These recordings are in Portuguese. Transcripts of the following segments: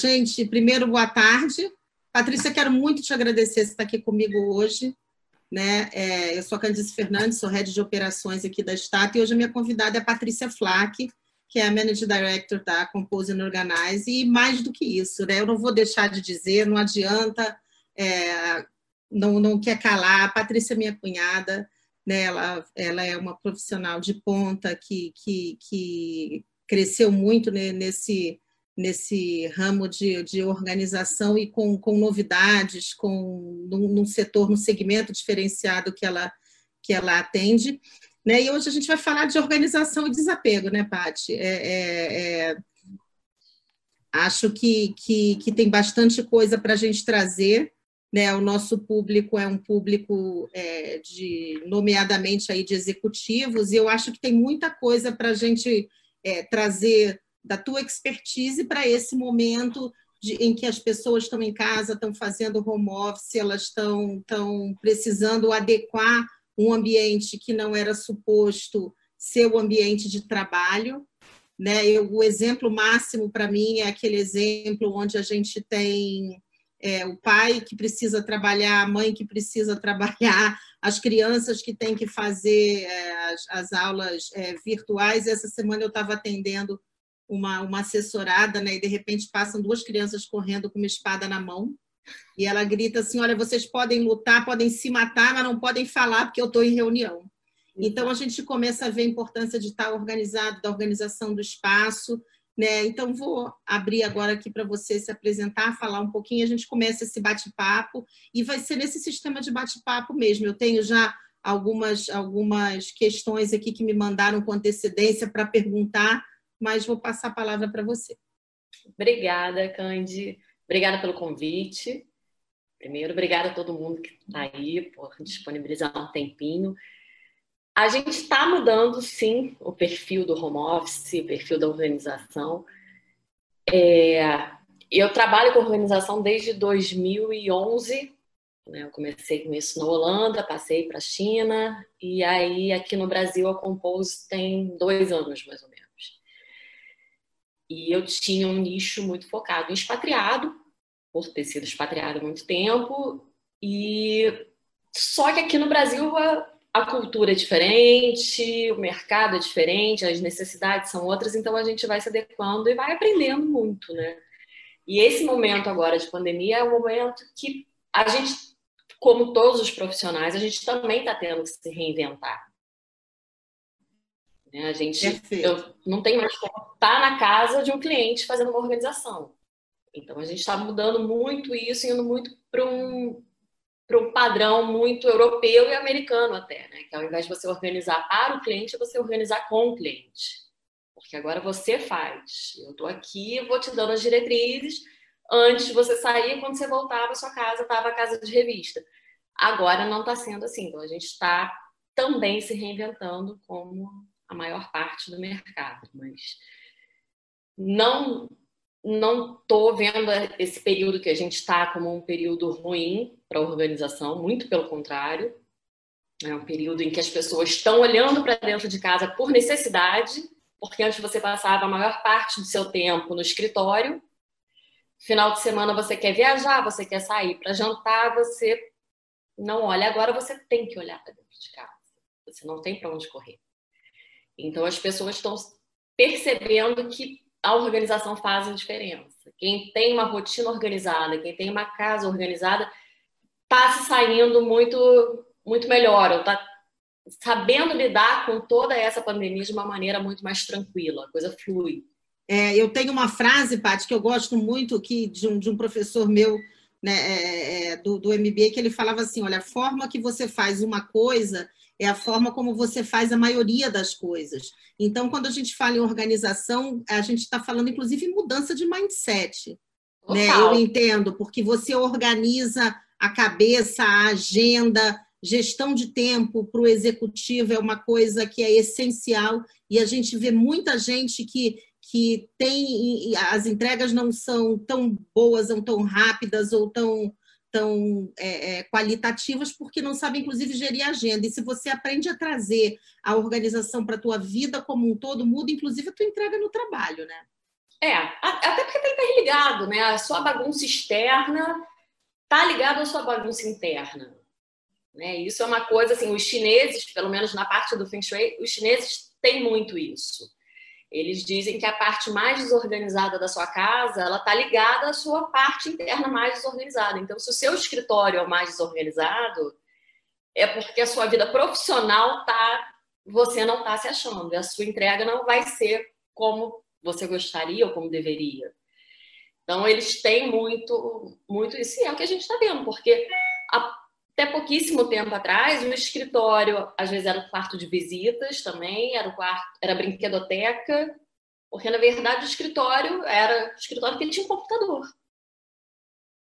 gente, primeiro, boa tarde. Patrícia, quero muito te agradecer por estar aqui comigo hoje. Né? É, eu sou a Candice Fernandes, sou head de operações aqui da Stata, e hoje a minha convidada é a Patrícia Flack, que é a Managing Director da Compose and Organize, e mais do que isso, né? eu não vou deixar de dizer, não adianta, é, não, não quer calar, a Patrícia é minha cunhada, né? ela, ela é uma profissional de ponta que, que, que cresceu muito nesse, nesse ramo de, de organização e com, com novidades, com num, num setor, num segmento diferenciado que ela, que ela atende. Né? E hoje a gente vai falar de organização e desapego, né, Paty? É, é, é... Acho que, que, que tem bastante coisa para a gente trazer. Né? O nosso público é um público é, de, nomeadamente aí de executivos, e eu acho que tem muita coisa para a gente é, trazer da tua expertise para esse momento de, em que as pessoas estão em casa, estão fazendo home office, elas estão, estão precisando adequar um ambiente que não era suposto ser o ambiente de trabalho. Né? Eu, o exemplo máximo para mim é aquele exemplo onde a gente tem é, o pai que precisa trabalhar, a mãe que precisa trabalhar, as crianças que têm que fazer é, as, as, aulas é, virtuais. Essa semana eu estava atendendo uma, uma assessorada, né, e de repente passam duas crianças correndo com uma espada na mão. E ela grita assim: Olha, vocês podem lutar, podem se matar, mas não podem falar porque eu estou em reunião. Então a gente começa a ver a importância de estar organizado, da organização do espaço, né? Então, vou abrir agora aqui para você se apresentar, falar um pouquinho, a gente começa esse bate-papo e vai ser nesse sistema de bate-papo mesmo. Eu tenho já algumas, algumas questões aqui que me mandaram com antecedência para perguntar, mas vou passar a palavra para você. Obrigada, Candy. Obrigada pelo convite. Primeiro, obrigada a todo mundo que está aí por disponibilizar um tempinho. A gente está mudando, sim, o perfil do home office, o perfil da organização. É, eu trabalho com organização desde 2011. Né? Eu comecei com isso na Holanda, passei para a China, e aí aqui no Brasil a Compose tem dois anos, mais ou. E eu tinha um nicho muito focado em expatriado, por ter sido expatriado há muito tempo, e só que aqui no Brasil a cultura é diferente, o mercado é diferente, as necessidades são outras, então a gente vai se adequando e vai aprendendo muito, né? E esse momento agora de pandemia é um momento que a gente, como todos os profissionais, a gente também está tendo que se reinventar. Né? A gente eu, não tem mais como estar na casa de um cliente fazendo uma organização. Então a gente está mudando muito isso, indo muito para um para um padrão muito europeu e americano até, né? Que ao invés de você organizar para o cliente, você organizar com o cliente. Porque agora você faz. Eu estou aqui, vou te dando as diretrizes. Antes de você sair, quando você voltava à sua casa, estava a casa de revista. Agora não está sendo assim. Então a gente está também se reinventando como a maior parte do mercado. Mas não não estou vendo esse período que a gente está como um período ruim para a organização, muito pelo contrário. É um período em que as pessoas estão olhando para dentro de casa por necessidade, porque antes você passava a maior parte do seu tempo no escritório. Final de semana você quer viajar, você quer sair para jantar, você não olha. Agora você tem que olhar para dentro de casa. Você não tem para onde correr. Então as pessoas estão percebendo que a organização faz a diferença. Quem tem uma rotina organizada, quem tem uma casa organizada, está se saindo muito, muito melhor, está sabendo lidar com toda essa pandemia de uma maneira muito mais tranquila, a coisa flui. É, eu tenho uma frase, Paty, que eu gosto muito que, de, um, de um professor meu né, é, é do, do MBA, que ele falava assim: olha, a forma que você faz uma coisa é a forma como você faz a maioria das coisas. Então, quando a gente fala em organização, a gente está falando, inclusive, em mudança de mindset. Né? Eu entendo, porque você organiza a cabeça, a agenda, gestão de tempo para o executivo é uma coisa que é essencial e a gente vê muita gente que, que tem as entregas não são tão boas, ou tão rápidas ou tão tão é, é, qualitativas porque não sabem, inclusive, gerir a agenda. E se você aprende a trazer a organização para a tua vida como um todo, muda, inclusive, a tua entrega no trabalho, né? É, até porque está interligado, né? A sua bagunça externa está ligada à sua bagunça interna. Né? Isso é uma coisa, assim, os chineses, pelo menos na parte do Feng Shui, os chineses têm muito isso. Eles dizem que a parte mais desorganizada da sua casa, ela está ligada à sua parte interna mais desorganizada. Então, se o seu escritório é o mais desorganizado, é porque a sua vida profissional tá, você não está se achando. A sua entrega não vai ser como você gostaria ou como deveria. Então, eles têm muito, muito isso. E é o que a gente está vendo, porque até pouquíssimo tempo atrás, o escritório, às vezes, era o quarto de visitas também, era o quarto, era a brinquedoteca, porque na verdade o escritório era o escritório que tinha um computador.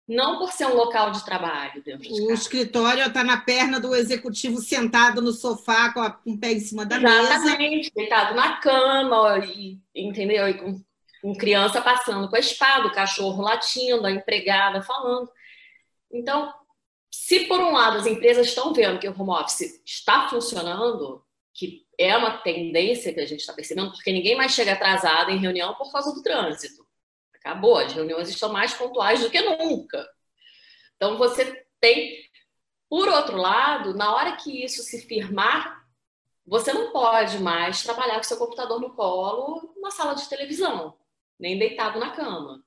Não por ser um local de trabalho de O escritório está na perna do executivo sentado no sofá com, a, com o pé em cima da Exatamente, mesa. Exatamente, deitado na cama, e, entendeu? E com, com criança passando com a espada, o cachorro latindo, a empregada falando. Então, se por um lado as empresas estão vendo que o home office está funcionando, que é uma tendência que a gente está percebendo, porque ninguém mais chega atrasado em reunião por causa do trânsito. Acabou, as reuniões estão mais pontuais do que nunca. Então você tem, por outro lado, na hora que isso se firmar, você não pode mais trabalhar com seu computador no colo numa sala de televisão, nem deitado na cama.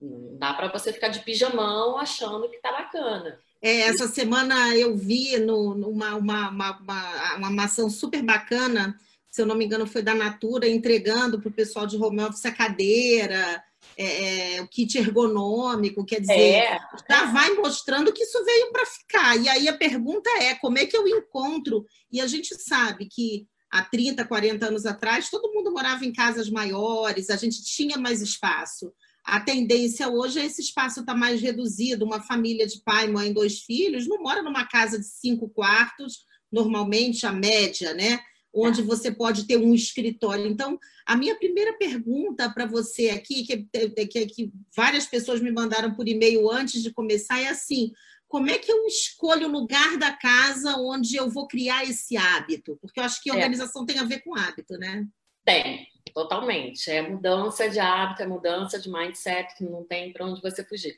Não dá para você ficar de pijamão achando que tá bacana. É, essa semana eu vi no, numa uma, uma, uma, uma ação super bacana, se eu não me engano, foi da Natura, entregando para o pessoal de home office a cadeira, é, é, o kit ergonômico, quer dizer, é. já vai mostrando que isso veio para ficar. E aí a pergunta é: como é que eu encontro? E a gente sabe que há 30, 40 anos atrás, todo mundo morava em casas maiores, a gente tinha mais espaço a tendência hoje é esse espaço estar tá mais reduzido. Uma família de pai, mãe, dois filhos não mora numa casa de cinco quartos, normalmente a média, né? Onde você pode ter um escritório. Então, a minha primeira pergunta para você aqui, que, que, que várias pessoas me mandaram por e-mail antes de começar, é assim: como é que eu escolho o lugar da casa onde eu vou criar esse hábito? Porque eu acho que a é. organização é. tem a ver com hábito, né? Tem, totalmente. É mudança de hábito, é mudança de mindset, que não tem para onde você fugir.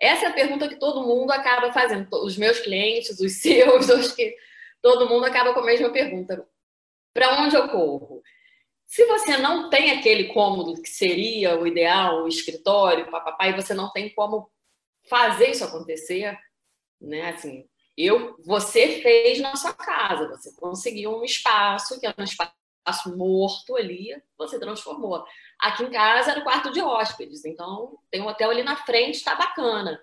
Essa é a pergunta que todo mundo acaba fazendo. Os meus clientes, os seus, os que todo mundo acaba com a mesma pergunta: para onde eu corro? Se você não tem aquele cômodo que seria o ideal, o escritório, papapá, e você não tem como fazer isso acontecer, né? Assim, eu, você fez na sua casa, você conseguiu um espaço que é um espaço espaço morto ali, você transformou. Aqui em casa era o quarto de hóspedes, então tem um hotel ali na frente, está bacana.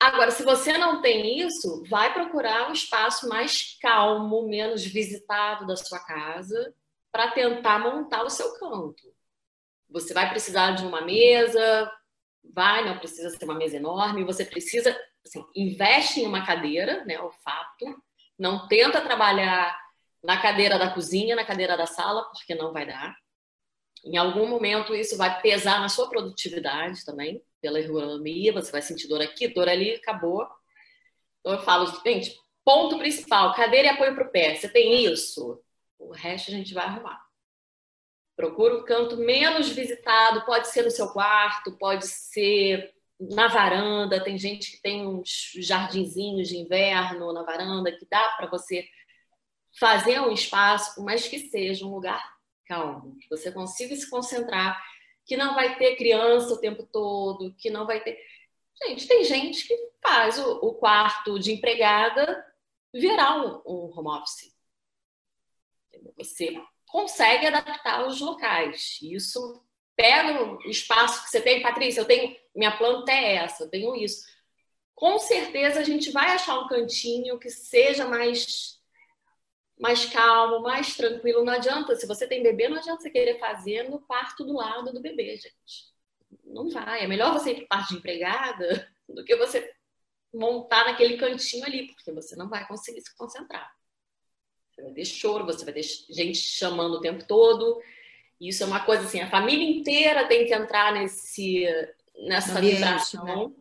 Agora, se você não tem isso, vai procurar um espaço mais calmo, menos visitado da sua casa, para tentar montar o seu canto. Você vai precisar de uma mesa, vai, não precisa ser uma mesa enorme, você precisa, assim, investe em uma cadeira, né, o fato, não tenta trabalhar na cadeira da cozinha, na cadeira da sala, porque não vai dar. Em algum momento isso vai pesar na sua produtividade também, pela ergonomia, você vai sentir dor aqui, dor ali, acabou. Então eu falo, gente, ponto principal, cadeira e apoio para o pé. Você tem isso? O resto a gente vai arrumar. Procura um canto menos visitado, pode ser no seu quarto, pode ser na varanda. Tem gente que tem uns jardinzinhos de inverno na varanda que dá para você fazer um espaço, mas que seja um lugar calmo, que você consiga se concentrar, que não vai ter criança o tempo todo, que não vai ter. Gente, tem gente que faz o, o quarto de empregada virar um, um home office. Você consegue adaptar os locais. Isso pega o espaço que você tem, Patrícia, eu tenho minha planta é essa, eu tenho isso. Com certeza a gente vai achar um cantinho que seja mais mais calmo, mais tranquilo. Não adianta, se você tem bebê, não adianta você querer fazer no quarto do lado do bebê, gente. Não vai. É melhor você ir para parte de empregada do que você montar naquele cantinho ali, porque você não vai conseguir se concentrar. Você vai ter choro, você vai ter gente chamando o tempo todo. Isso é uma coisa assim, a família inteira tem que entrar nesse, nessa Ambiente, vibração. Né?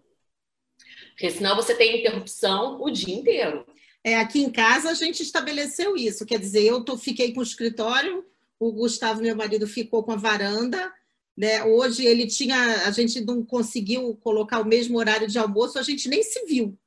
Porque senão você tem interrupção o dia inteiro. É, aqui em casa a gente estabeleceu isso, quer dizer, eu tô, fiquei com o escritório, o Gustavo, meu marido, ficou com a varanda, Né? Hoje ele tinha, a gente não conseguiu colocar o mesmo horário de almoço, a gente nem se viu.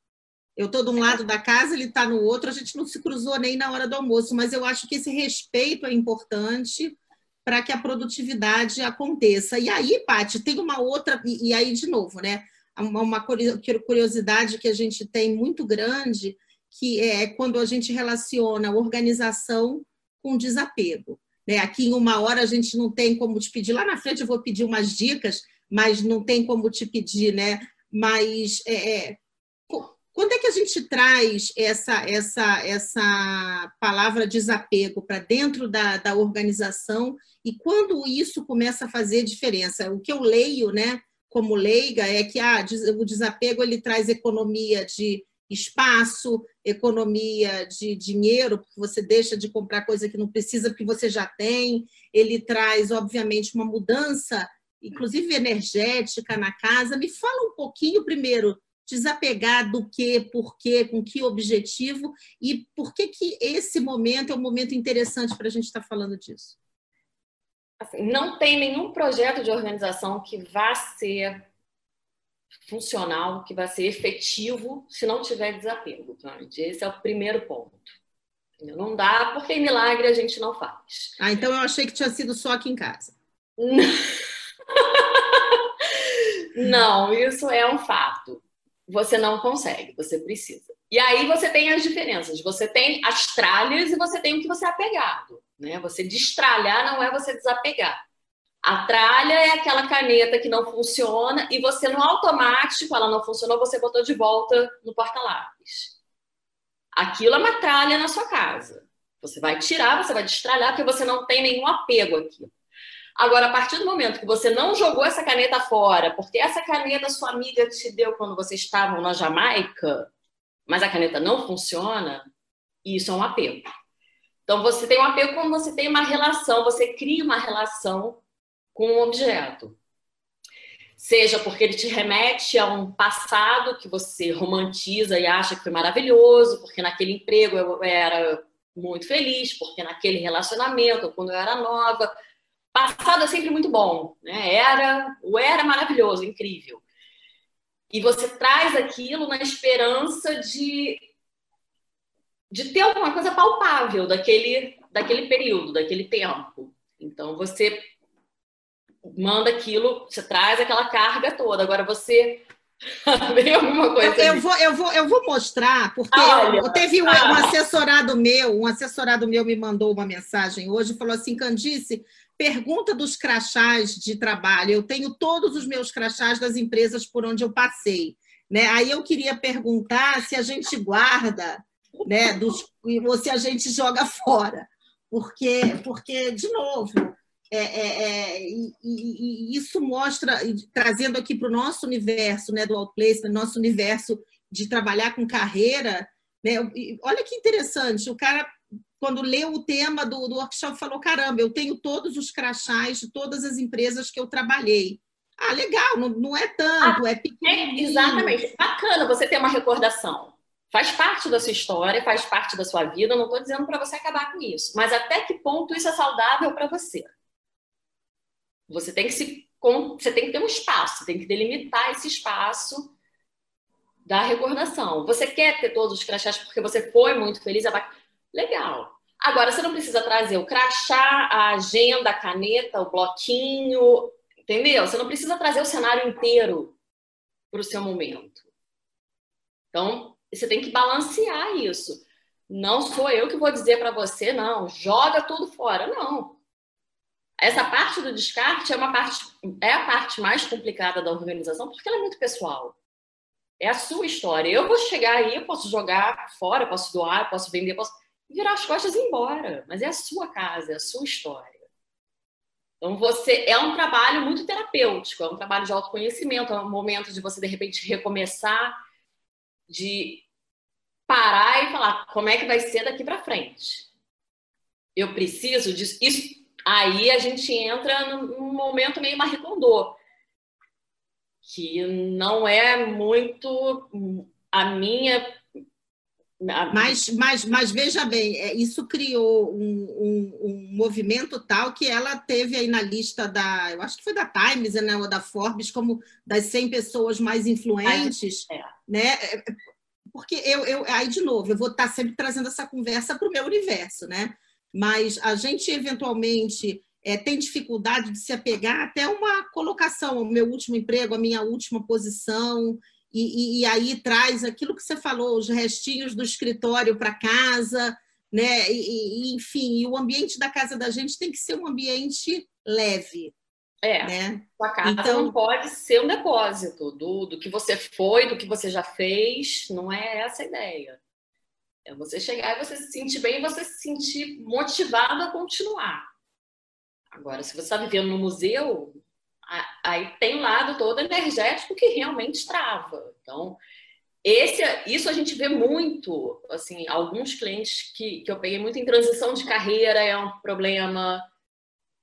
Eu estou de um lado da casa, ele está no outro, a gente não se cruzou nem na hora do almoço, mas eu acho que esse respeito é importante para que a produtividade aconteça. E aí, Paty, tem uma outra, e, aí de novo, né? Uma curiosidade que a gente tem muito grande, que é quando a gente relaciona organização com desapego. Né? Aqui em uma hora a gente não tem como te pedir, lá na frente eu vou pedir umas dicas, mas não tem como te pedir, né? Mas é, é quando é que a gente traz essa, essa, essa palavra desapego para dentro da, da organização e quando isso começa a fazer diferença? O que eu leio, né, como leiga, é que ah, o desapego ele traz economia de espaço, economia de dinheiro, porque você deixa de comprar coisa que não precisa, porque você já tem. Ele traz, obviamente, uma mudança, inclusive energética na casa. Me fala um pouquinho primeiro desapegar do que, por quê, com que objetivo e por que, que esse momento é um momento interessante para a gente estar tá falando disso? Assim, não tem nenhum projeto de organização que vá ser funcional, que vai ser efetivo se não tiver desapego. Esse é o primeiro ponto. Não dá, porque milagre a gente não faz. Ah, então eu achei que tinha sido só aqui em casa. Não, isso é um fato você não consegue, você precisa. E aí você tem as diferenças. Você tem as tralhas e você tem o que você é apegado. Né? Você destralhar não é você desapegar. A tralha é aquela caneta que não funciona e você no automático, ela não funcionou, você botou de volta no porta-lápis. Aquilo é uma tralha na sua casa. Você vai tirar, você vai destralhar, porque você não tem nenhum apego aqui. Agora, a partir do momento que você não jogou essa caneta fora, porque essa caneta sua amiga te deu quando vocês estavam na Jamaica, mas a caneta não funciona, isso é um apego. Então, você tem um apego quando você tem uma relação, você cria uma relação com um objeto. Seja porque ele te remete a um passado que você romantiza e acha que foi maravilhoso, porque naquele emprego eu era muito feliz, porque naquele relacionamento, quando eu era nova, Passado é sempre muito bom, né? Era, o era maravilhoso, incrível. E você traz aquilo na esperança de de ter alguma coisa palpável daquele daquele período, daquele tempo. Então você manda aquilo, você traz aquela carga toda. Agora você alguma coisa. Eu, eu, vou, eu, vou, eu vou mostrar, porque Olha, eu, teve um, ah. um, assessorado meu, um assessorado meu me mandou uma mensagem hoje, falou assim, Candice, Pergunta dos crachás de trabalho. Eu tenho todos os meus crachás das empresas por onde eu passei. Né? Aí eu queria perguntar se a gente guarda, né, dos, ou se a gente joga fora. Porque, porque de novo, é, é, é, e, e, isso mostra, trazendo aqui para o nosso universo né, do outplacement, nosso universo de trabalhar com carreira, né, olha que interessante, o cara quando leu o tema do, do workshop, falou: caramba, eu tenho todos os crachás de todas as empresas que eu trabalhei. Ah, legal, não, não é tanto, ah, é pequeno. É, exatamente. Bacana você ter uma recordação. Faz parte da sua história, faz parte da sua vida. não estou dizendo para você acabar com isso. Mas até que ponto isso é saudável para você? Você tem que se você tem que ter um espaço, tem que delimitar esse espaço da recordação. Você quer ter todos os crachás porque você foi muito feliz, legal. Agora, você não precisa trazer o crachá, a agenda, a caneta, o bloquinho, entendeu? Você não precisa trazer o cenário inteiro para o seu momento. Então, você tem que balancear isso. Não sou eu que vou dizer para você, não, joga tudo fora. Não. Essa parte do descarte é uma parte é a parte mais complicada da organização porque ela é muito pessoal. É a sua história. Eu vou chegar aí, eu posso jogar fora, posso doar, posso vender, posso virar as costas e ir embora. Mas é a sua casa, é a sua história. Então, você é um trabalho muito terapêutico, é um trabalho de autoconhecimento, é um momento de você, de repente, recomeçar, de parar e falar como é que vai ser daqui para frente. Eu preciso disso. Isso, aí a gente entra num momento meio Marie que não é muito a minha Mas, mas, mas veja bem, é, isso criou um, um, um, movimento tal que ela teve aí na lista da, eu acho que foi da Times, né, ou da Forbes, como das 100 pessoas mais influentes, é. né? É, porque eu, eu, aí de novo, eu vou estar sempre trazendo essa conversa para o meu universo, né? Mas a gente eventualmente é, tem dificuldade de se apegar até uma colocação, o meu último emprego, a minha última posição, e, e, e aí traz aquilo que você falou, os restinhos do escritório para casa, né? E, e, enfim, e o ambiente da casa da gente tem que ser um ambiente leve. É, né? sua casa então, não pode ser um depósito do, do que você foi, do que você já fez, não é essa a ideia. É você chegar e você se sentir bem e você se sentir motivado a continuar. Agora, se você está vivendo no museu, aí tem um lado todo energético que realmente trava. Então, esse, isso a gente vê muito, assim, alguns clientes que, que eu peguei muito em transição de carreira é um problema,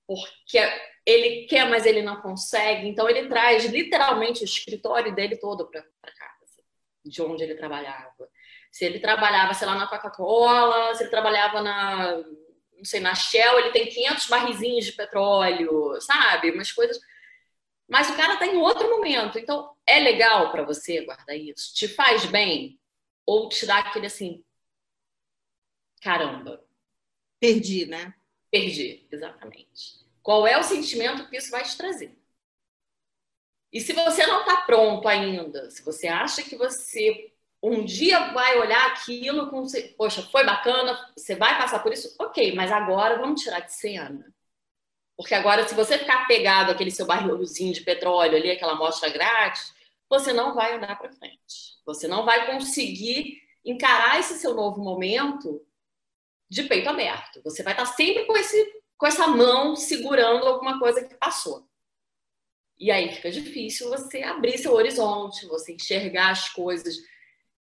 porque ele quer, mas ele não consegue. Então, ele traz literalmente o escritório dele todo para casa, de onde ele trabalhava. Se ele trabalhava, sei lá, na Coca-Cola, se ele trabalhava na, não sei, na Shell, ele tem 500 barrizinhos de petróleo, sabe? Umas coisas mas o cara está em outro momento. Então, é legal para você guardar isso? Te faz bem? Ou te dá aquele assim, caramba. Perdi, né? Perdi, exatamente. Qual é o sentimento que isso vai te trazer? E se você não está pronto ainda, se você acha que você um dia vai olhar aquilo com, poxa, foi bacana, você vai passar por isso, ok, mas agora vamos tirar de cena. Porque agora, se você ficar pegado aquele seu barrilzinho de petróleo ali, aquela amostra grátis, você não vai andar para frente. Você não vai conseguir encarar esse seu novo momento de peito aberto. Você vai estar sempre com, esse, com essa mão segurando alguma coisa que passou. E aí fica difícil você abrir seu horizonte, você enxergar as coisas.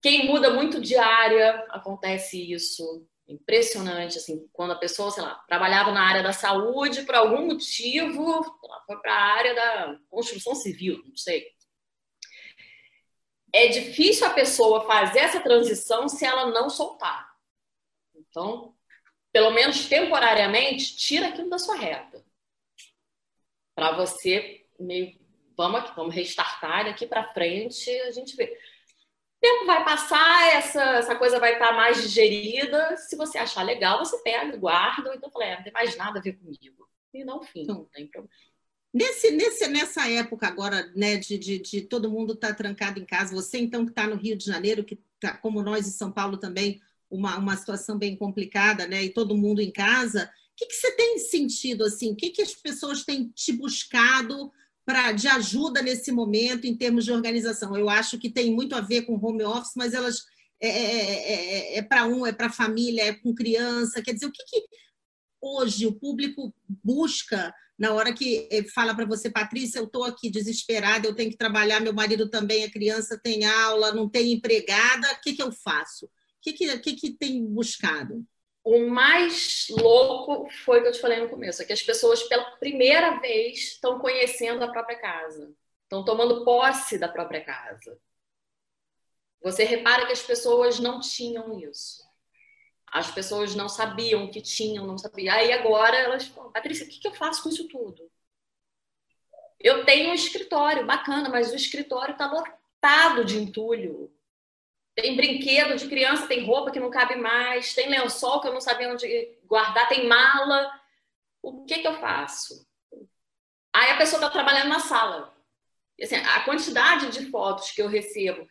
Quem muda muito de área, acontece isso impressionante, assim, quando a pessoa, sei lá, trabalhava na área da saúde, por algum motivo, foi para a área da construção civil, não sei. É difícil a pessoa fazer essa transição se ela não soltar. Então, pelo menos temporariamente, tira aquilo da sua reta. Para você meio vamos aqui, vamos restartar daqui para frente, a gente vê tempo vai passar, essa, essa coisa vai estar mais digerida. Se você achar legal, você pega, guarda, então fala, é, não tem mais nada a ver comigo. E não fim, então, não tem problema. Nesse, nesse, nessa época agora, né, de, de, de todo mundo estar tá trancado em casa, você então que está no Rio de Janeiro, que tá, como nós em São Paulo também, uma, uma situação bem complicada, né, e todo mundo em casa, o que, que você tem sentido assim? O que, que as pessoas têm te buscado pra, de ajuda nesse momento em termos de organização. Eu acho que tem muito a ver com home office, mas elas é, é, é, é para um, é para família, é com criança. Quer dizer, o que, que hoje o público busca na hora que fala para você, Patrícia, eu estou aqui desesperada, eu tenho que trabalhar, meu marido também, a criança tem aula, não tem empregada, o que, que eu faço? O que, que, que, que tem buscado? O mais louco foi o que eu te falei no começo, é que as pessoas pela primeira vez estão conhecendo a própria casa, estão tomando posse da própria casa. Você repara que as pessoas não tinham isso. As pessoas não sabiam que tinham, não sabiam. Aí agora elas falam, Patrícia, o que eu faço com isso tudo? Eu tenho um escritório, bacana, mas o escritório está lotado de entulho. Tem brinquedo de criança, tem roupa que não cabe mais, tem lençol que eu não sabia onde guardar, tem mala. O que, que eu faço? Aí a pessoa está trabalhando na sala. E, assim, a quantidade de fotos que eu recebo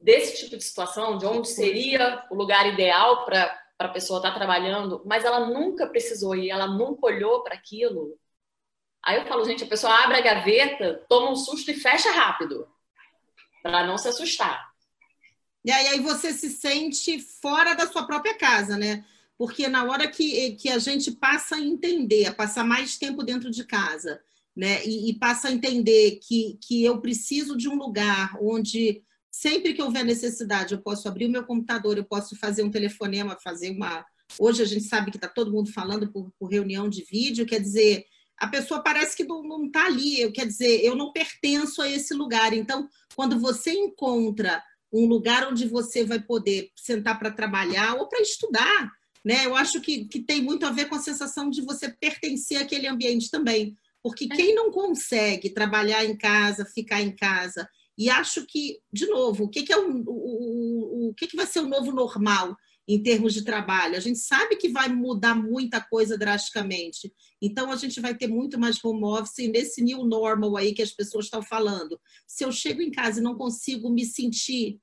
desse tipo de situação, de onde seria o lugar ideal para a pessoa estar tá trabalhando, mas ela nunca precisou ir, ela nunca olhou para aquilo. Aí eu falo, gente, a pessoa abre a gaveta, toma um susto e fecha rápido, para não se assustar. E aí você se sente fora da sua própria casa, né? Porque na hora que, que a gente passa a entender, a passar mais tempo dentro de casa, né? E, e passa a entender que, que eu preciso de um lugar onde sempre que houver necessidade, eu posso abrir o meu computador, eu posso fazer um telefonema, fazer uma. Hoje a gente sabe que está todo mundo falando por, por, reunião de vídeo, quer dizer, a pessoa parece que não está ali, eu, quer dizer, eu não pertenço a esse lugar. Então, quando você encontra um lugar onde você vai poder sentar para trabalhar ou para estudar. Né? Eu acho que, que tem muito a ver com a sensação de você pertencer àquele ambiente também. Porque é. quem não consegue trabalhar em casa, ficar em casa, e acho que, de novo, o que, que é o, o, o, o que, que vai ser o novo normal? em termos de trabalho. A gente sabe que vai mudar muita coisa drasticamente. Então, a gente vai ter muito mais home office e nesse new normal aí que as pessoas estão falando. Se eu chego em casa e não consigo me sentir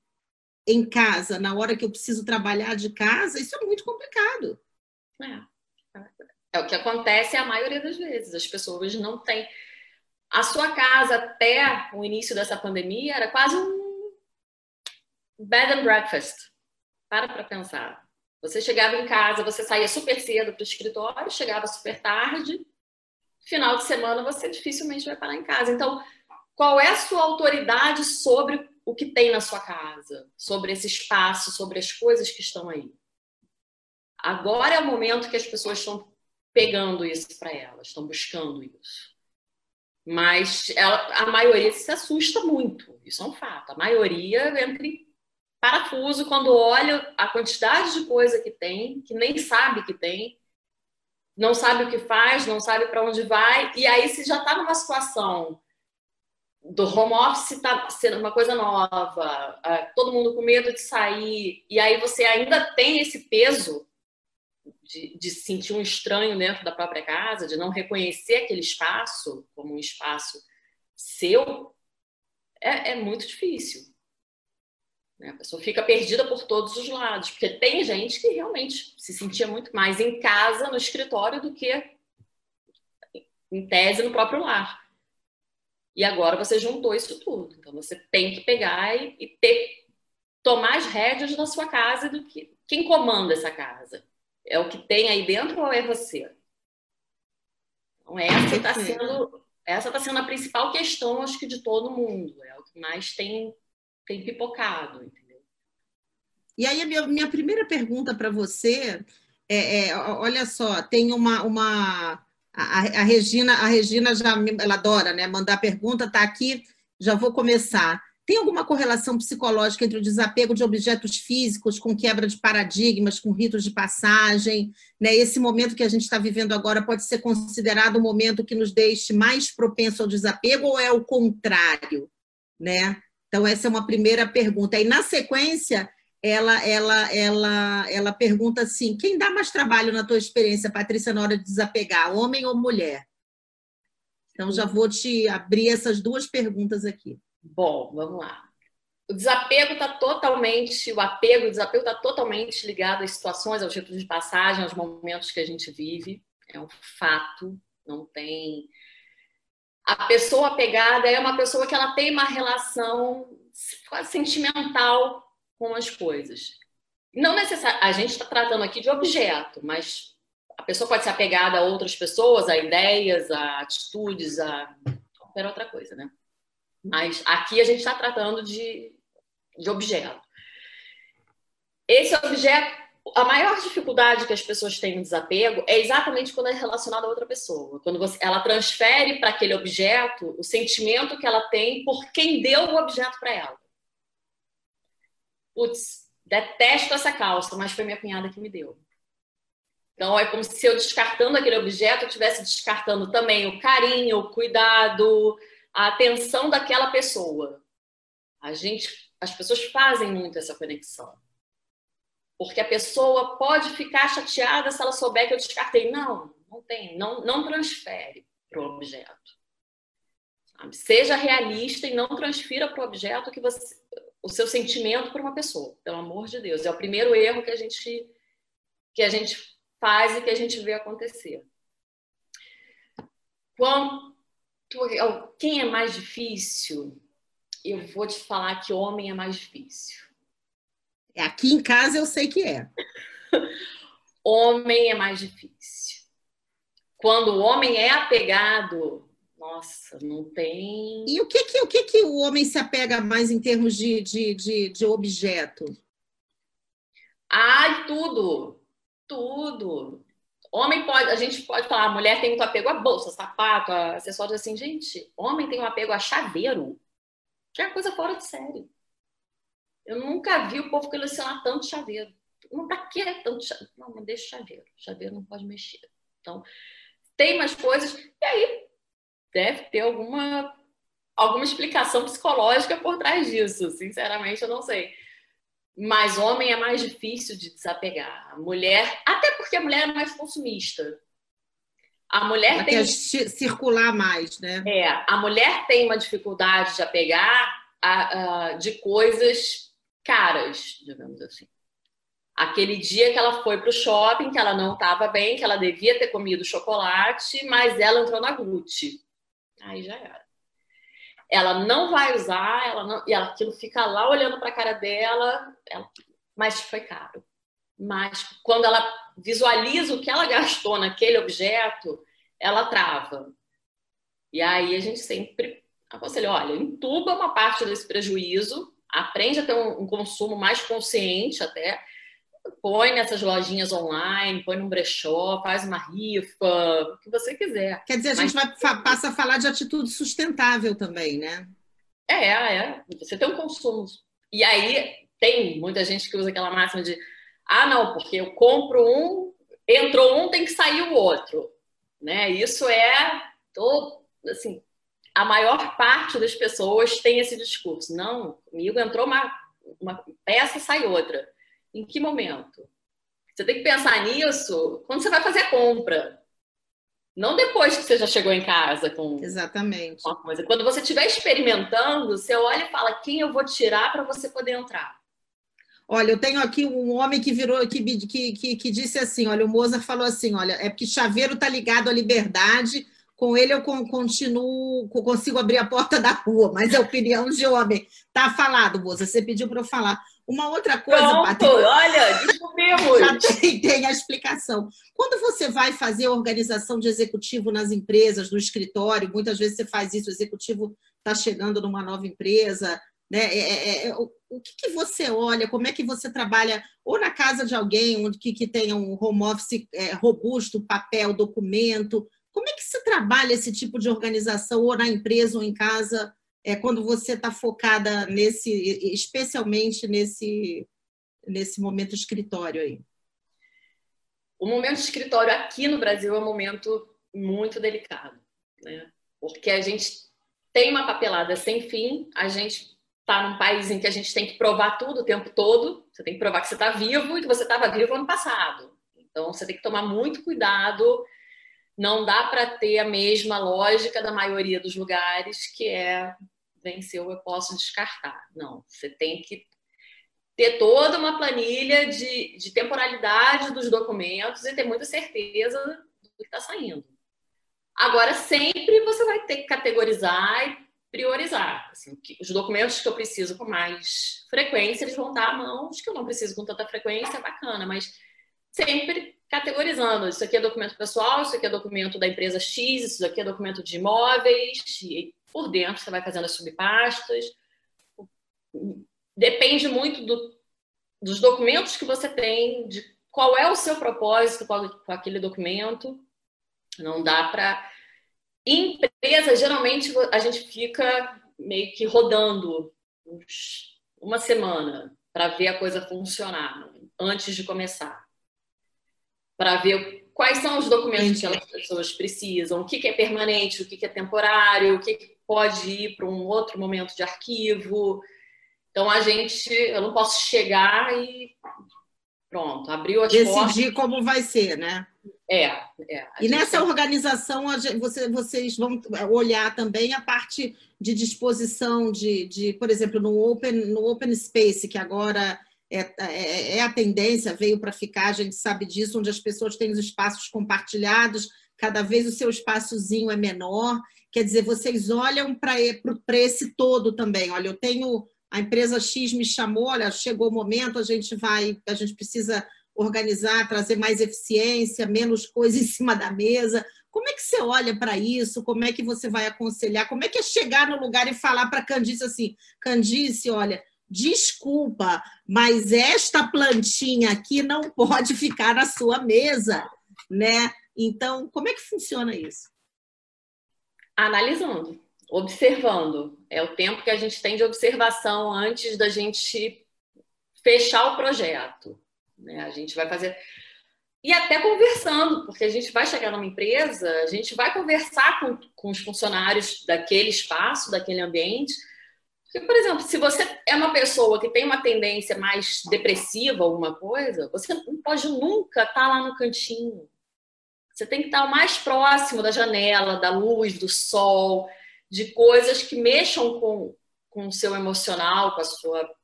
em casa na hora que eu preciso trabalhar de casa, isso é muito complicado. É, é o que acontece a maioria das vezes. As pessoas não têm. A sua casa, até o início dessa pandemia, era quase um bed and breakfast para para pensar. Você chegava em casa, você saía super cedo para o escritório, chegava super tarde. Final de semana você dificilmente vai parar em casa. Então, qual é a sua autoridade sobre o que tem na sua casa, sobre esse espaço, sobre as coisas que estão aí? Agora é o momento que as pessoas estão pegando isso para elas, estão buscando isso. Mas ela, a maioria se assusta muito, isso é um fato. A maioria entra em parafuso quando olha a quantidade de coisa que tem, que nem sabe que tem, não sabe o que faz, não sabe para onde vai, e aí se já está numa situação do home office está sendo uma coisa nova, todo mundo com medo de sair, e aí você ainda tem esse peso de, de sentir um estranho dentro da própria casa, de não reconhecer aquele espaço como um espaço seu, é, é muito difícil. Né? A pessoa fica perdida por todos os lados, porque tem gente que realmente se sentia muito mais em casa, no escritório, do que, em tese, no próprio lar. E agora você juntou isso tudo. Então você tem que pegar e, e ter, tomar as rédeas da sua casa do que quem comanda essa casa. É o que tem aí dentro ou é você? Então essa está sendo essa está sendo a principal questão, acho que de todo mundo. É o que mais tem tem pipocado, entendeu? E aí, a minha, minha primeira pergunta para você é, é, olha só, tem uma. uma a, a, Regina, a Regina já ela adora né, mandar pergunta, está aqui, já vou começar. Tem alguma correlação psicológica entre o desapego de objetos físicos com quebra de paradigmas, com ritos de passagem? Né? Esse momento que a gente está vivendo agora pode ser considerado um momento que nos deixe mais propenso ao desapego ou é o contrário? Né? Então, essa é uma primeira pergunta. E, na sequência, ela, ela, ela, ela pergunta assim: quem dá mais trabalho na tua experiência, Patrícia, na hora de desapegar, homem ou mulher? Então, já vou te abrir essas duas perguntas aqui. Bom, vamos lá. O desapego está totalmente, o apego, o desapego está totalmente ligado às situações, aos ritos de passagem, aos momentos que a gente vive. É um fato, não tem a pessoa apegada é uma pessoa que ela tem uma relação sentimental com as coisas. Não necessariamente, a gente está tratando aqui de objeto, mas a pessoa pode ser apegada a outras pessoas, a ideias, a atitudes, a qualquer outra coisa, né? Mas aqui a gente está tratando de, de objeto. Esse objeto a maior dificuldade que as pessoas têm no desapego é exatamente quando é relacionado a outra pessoa. Quando você, ela transfere para aquele objeto o sentimento que ela tem por quem deu o objeto para ela. Putz, detesto essa calça, mas foi minha cunhada que me deu. Então é como se eu descartando aquele objeto, eu estivesse descartando também o carinho, o cuidado, a atenção daquela pessoa. A gente, as pessoas fazem muito essa conexão. Porque a pessoa pode ficar chateada se ela souber que eu descartei. Não, não tem, não, não transfere para o objeto. Sabe? Seja realista e não transfira para o objeto que você, o seu sentimento para uma pessoa, pelo amor de Deus. É o primeiro erro que a gente que a gente faz e que a gente vê acontecer. Quanto quem é mais difícil, eu vou te falar que homem é mais difícil. Aqui em casa eu sei que é. homem é mais difícil. Quando o homem é apegado, nossa, não tem. E o que que, o, que, que o homem se apega mais em termos de, de, de, de objeto? Ai, tudo. Tudo. Homem pode, a gente pode falar, a mulher tem muito apego a bolsa, sapato, a acessórios assim, gente. Homem tem um apego a chaveiro, que é coisa fora de série. Eu nunca vi o povo colecionar tanto chaveiro. Não, pra que é tanto chaveiro? Não, mas deixa o chaveiro. Chaveiro não pode mexer. Então, tem mais coisas. E aí, deve ter alguma, alguma explicação psicológica por trás disso. Sinceramente, eu não sei. Mas homem é mais difícil de desapegar. A mulher, até porque a mulher é mais consumista. A mulher Ela tem quer circular mais, né? É, a mulher tem uma dificuldade de apegar a, a, de coisas caras, digamos assim. Aquele dia que ela foi para o shopping, que ela não estava bem, que ela devia ter comido chocolate, mas ela entrou na Gucci. Aí já era. Ela não vai usar, ela não, e ela, aquilo fica lá olhando para a cara dela, ela, mas foi caro. Mas quando ela visualiza o que ela gastou naquele objeto, ela trava. E aí a gente sempre aconselha, olha, entuba uma parte desse prejuízo, aprende a ter um, um consumo mais consciente até, põe nessas lojinhas online, põe num brechó, faz uma rifa, o que você quiser. Quer dizer, a gente Mas... vai, passa a falar de atitude sustentável também, né? É, é. Você tem um consumo. E aí tem muita gente que usa aquela máxima de ah, não, porque eu compro um, entrou um, tem que sair o outro. Né? Isso é todo, assim, a maior parte das pessoas tem esse discurso. Não, comigo entrou uma, uma peça, sai outra. Em que momento? Você tem que pensar nisso quando você vai fazer a compra. Não depois que você já chegou em casa com Exatamente. uma coisa. Quando você estiver experimentando, você olha e fala quem eu vou tirar para você poder entrar. Olha, eu tenho aqui um homem que virou, que, que, que, que disse assim: olha, o Mozart falou assim: olha, é porque chaveiro está ligado à liberdade, com ele eu continuo, consigo abrir a porta da rua, mas é opinião de homem. Tá falado, moça, você pediu para eu falar. Uma outra coisa, Pronto, Patrícia, olha, descobrimos. Já tem, tem, a explicação. Quando você vai fazer a organização de executivo nas empresas, no escritório, muitas vezes você faz isso, o executivo está chegando numa nova empresa, né? É, é, é, o, o que, que, você olha, como é que você trabalha, ou na casa de alguém onde que, que tenha um home office é, robusto, papel, documento, como é que se trabalha esse tipo de organização, ou na empresa ou em casa, é, quando você está focada nesse, especialmente nesse, nesse momento escritório aí? O momento escritório aqui no Brasil é um momento muito delicado, né? Porque a gente tem uma papelada sem fim, a gente está num país em que a gente tem que provar tudo o tempo todo, você tem que provar que você está vivo e que você estava vivo ano passado. Então você tem que tomar muito cuidado não dá para ter a mesma lógica da maioria dos lugares, que é venceu, eu posso descartar. Não, você tem que ter toda uma planilha de, de temporalidade dos documentos e ter muita certeza do que está saindo. Agora, sempre você vai ter que categorizar e priorizar. Assim, os documentos que eu preciso com mais frequência, eles vão estar à mão. Os que eu não preciso com tanta frequência, bacana, mas sempre categorizando. Isso aqui é documento pessoal, isso aqui é documento da empresa X, isso aqui é documento de imóveis, e por dentro você vai fazendo as subpastas. Depende muito do, dos documentos que você tem, de qual é o seu propósito com aquele documento. Não dá para. Empresa, geralmente a gente fica meio que rodando uma semana para ver a coisa funcionar antes de começar para ver quais são os documentos que as pessoas precisam, o que, é permanente, o que, é temporário, o que, pode ir para um outro momento de arquivo. Então a gente, eu não posso chegar e pronto, abriu as Decidir portas. Decidir como vai ser, né? É, é. E nessa tem... organização você, vocês vão olhar também a parte de disposição de, de, por exemplo, no Open, no open Space, que agora é, é, é a tendência, veio para ficar, a gente sabe disso, onde as pessoas têm os espaços compartilhados, cada vez o seu espaçozinho é menor. Quer dizer, vocês olham para esse todo também. Olha, eu tenho. A empresa X me chamou, olha, chegou o momento, a gente vai, a gente precisa organizar, trazer mais eficiência, menos coisa em cima da mesa. Como é que você olha para isso? Como é que você vai aconselhar? Como é que é chegar no lugar e falar para Candice assim, Candice, olha, desculpa, mas esta plantinha aqui não pode ficar na sua mesa, né? Então, como é que funciona isso? Analisando, observando. É o tempo que a gente tem de observação antes da gente fechar o projeto. Né? A gente vai fazer. E até conversando, porque a gente vai chegar numa empresa, a gente vai conversar com, com os funcionários daquele espaço, daquele ambiente. Porque, por exemplo, se você é uma pessoa que tem uma tendência mais depressiva, alguma coisa, você não pode nunca estar lá no cantinho. Você tem que estar o mais próximo da janela, da luz, do sol, de coisas que mexam com, com o seu emocional, com a sua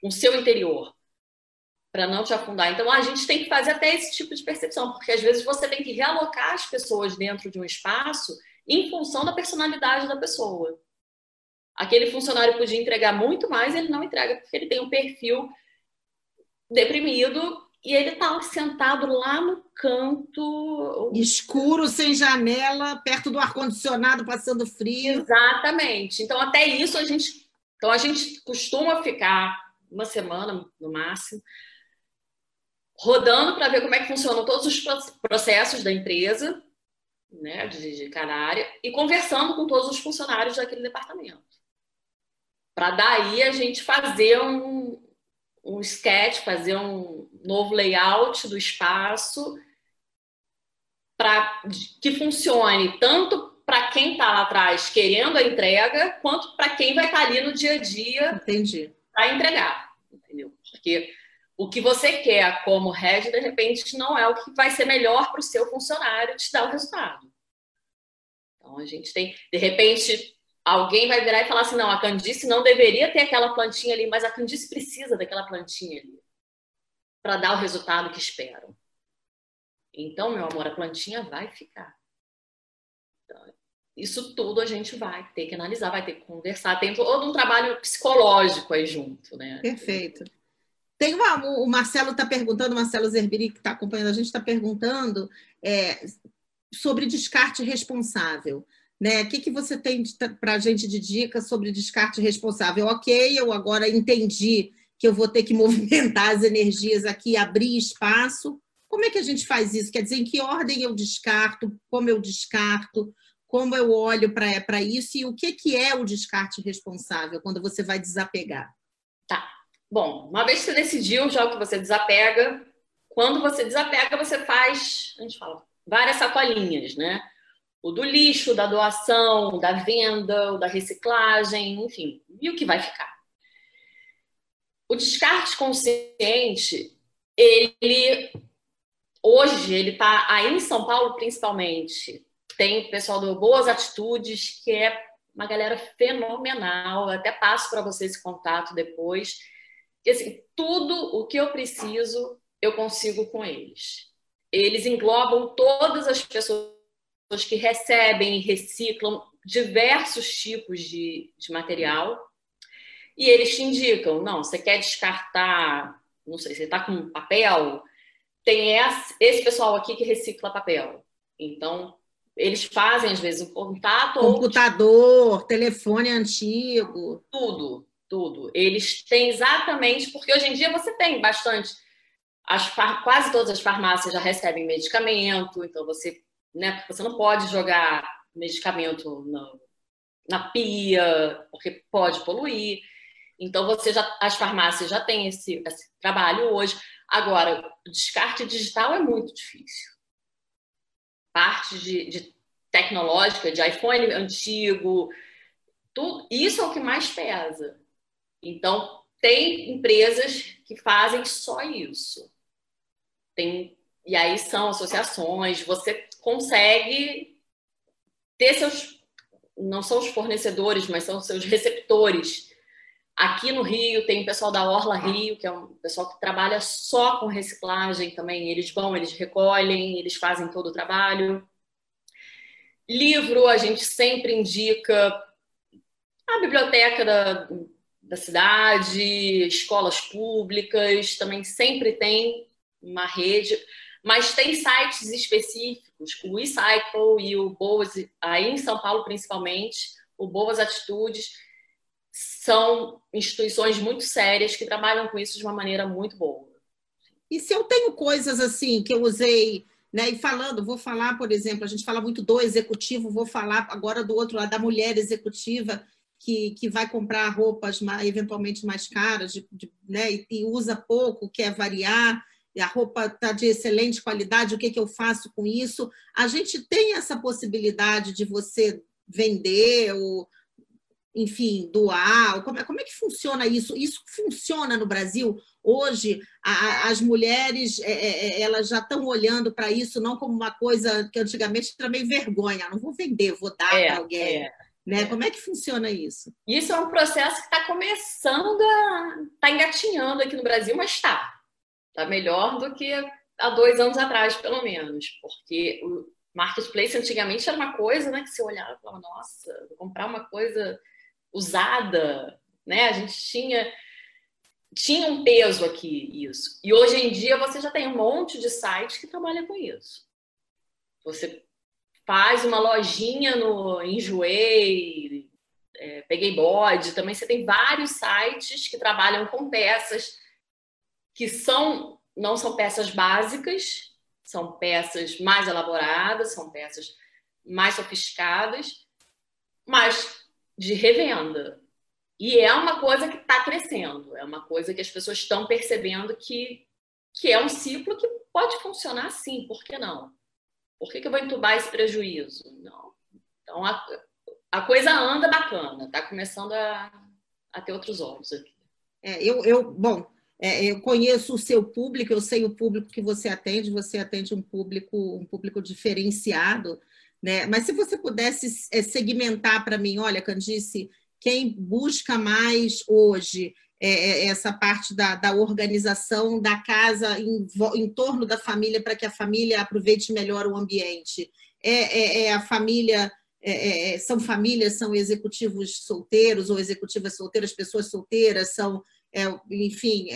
com o seu interior, para não te afundar. Então a gente tem que fazer até esse tipo de percepção, porque às vezes você tem que realocar as pessoas dentro de um espaço em função da personalidade da pessoa. Aquele funcionário podia entregar muito mais, ele não entrega porque ele tem um perfil deprimido e ele está sentado lá no canto. Escuro, sem janela, perto do ar-condicionado, passando frio. Exatamente. Então, até isso a gente. Então, a gente costuma ficar uma semana no máximo, rodando para ver como é que funcionam todos os processos da empresa, né, de, de cada área, e conversando com todos os funcionários daquele departamento. Para daí a gente fazer um, um sketch, fazer um novo layout do espaço para que funcione tanto para quem está lá atrás querendo a entrega, quanto para quem vai estar tá ali no dia a dia para entregar, entendeu? Porque o que você quer como head, de repente, não é o que vai ser melhor para o seu funcionário te dar o resultado. Então, a gente tem, de repente, alguém vai virar e falar assim: não, a Candice não deveria ter aquela plantinha ali, mas a Candice precisa daquela plantinha ali para dar o resultado que esperam. Então, meu amor, a plantinha vai ficar. Então, isso tudo a gente vai ter que analisar, vai ter que conversar. Tem todo um trabalho psicológico aí junto, né? Perfeito. Tem uma, o Marcelo está perguntando, o Marcelo Zerbiri, que está acompanhando a gente, está perguntando é, sobre descarte responsável. Né? O que, que você tem para a gente de dica sobre descarte responsável? Ok, eu agora entendi que eu vou ter que movimentar as energias aqui, abrir espaço. Como é que a gente faz isso? Quer dizer, em que ordem eu descarto, como eu descarto, como eu olho para isso e o que, que é o descarte responsável quando você vai desapegar? Tá. Bom, uma vez que você decidiu já o que você desapega, quando você desapega, você faz, a gente fala, várias sacolinhas, né? o do lixo, da doação, da venda, o da reciclagem, enfim, e o que vai ficar. O descarte consciente, ele hoje ele está aí em São Paulo principalmente. Tem o pessoal do Boas Atitudes, que é uma galera fenomenal. Eu até passo para você esse contato depois. E, assim, tudo o que eu preciso, eu consigo com eles. Eles englobam todas as pessoas que recebem e reciclam diversos tipos de, de material e eles te indicam, não, você quer descartar, não sei, você está com papel, tem esse, pessoal aqui que recicla papel. Então, eles fazem, às vezes, o contato. Computador, ou... telefone antigo. Tudo, tudo. Eles têm exatamente, porque hoje em dia você tem bastante. As, quase todas as farmácias já recebem medicamento, então você né? Você não pode jogar medicamento na, na pia, porque pode poluir. Então, você já, as farmácias já têm esse, esse trabalho hoje. Agora, o descarte digital é muito difícil. Parte de, de tecnológica, de iPhone antigo, tudo, isso é o que mais pesa. Então, tem empresas que fazem só isso. Tem, e aí são associações, você consegue ter seus, não são os fornecedores, mas são seus receptores. Aqui no Rio tem o pessoal da Orla Rio, que é um pessoal que trabalha só com reciclagem também. Eles vão, eles recolhem, eles fazem todo o trabalho. Livro, a gente sempre indica a biblioteca da, da cidade, escolas públicas, também sempre tem uma rede mas tem sites específicos, o eCycle e o Boas, aí em São Paulo principalmente, o Boas Atitudes, são instituições muito sérias que trabalham com isso de uma maneira muito boa. E se eu tenho coisas assim que eu usei, né, e falando, vou falar, por exemplo, a gente fala muito do executivo, vou falar agora do outro lado, da mulher executiva, que, que vai comprar roupas eventualmente mais caras de, de, né, e, e, usa pouco, quer variar, a roupa está de excelente qualidade, o que, que eu faço com isso? A gente tem essa possibilidade de você vender ou, enfim, doar? Como é, como é que funciona isso? Isso funciona no Brasil? Hoje, a, as mulheres é, é, é elas já estão olhando para isso não como uma coisa que antigamente era meio vergonha, não vou vender, vou dar é, para alguém. É, né? Como é que funciona isso? Isso é um processo que está começando a. está engatinhando aqui no Brasil, mas está. Está melhor do que há dois anos atrás, pelo menos. Porque o marketplace antigamente era uma coisa né, que você olhava e falava, nossa, vou comprar uma coisa usada, né? A gente tinha tinha um peso aqui isso. E hoje em dia você já tem um monte de sites que trabalha com isso. Você faz uma lojinha no Enjoei, é, Peguei Bode, também você tem vários sites que trabalham com peças que são não são peças básicas, são peças mais elaboradas, são peças mais sofisticadas, mas de revenda. E é uma coisa que está crescendo, é uma coisa que as pessoas estão percebendo que, que é um ciclo que pode funcionar sim, por que não? Por que, que eu vou entubar esse prejuízo? Não. Então a, a coisa anda bacana, está começando a, a ter outros olhos aqui. É, eu, eu, bom, é, eu conheço o seu público, eu sei o público que você atende, você atende um público, um público diferenciado, né? Mas se você pudesse é, segmentar para mim, olha, Candice, quem busca mais hoje é, é, essa parte da, da, organização da casa em, em torno da família para que a família aproveite melhor o ambiente? É, é, é a família, é, são famílias, são executivos solteiros ou executivas solteiras, pessoas solteiras, são, enfim,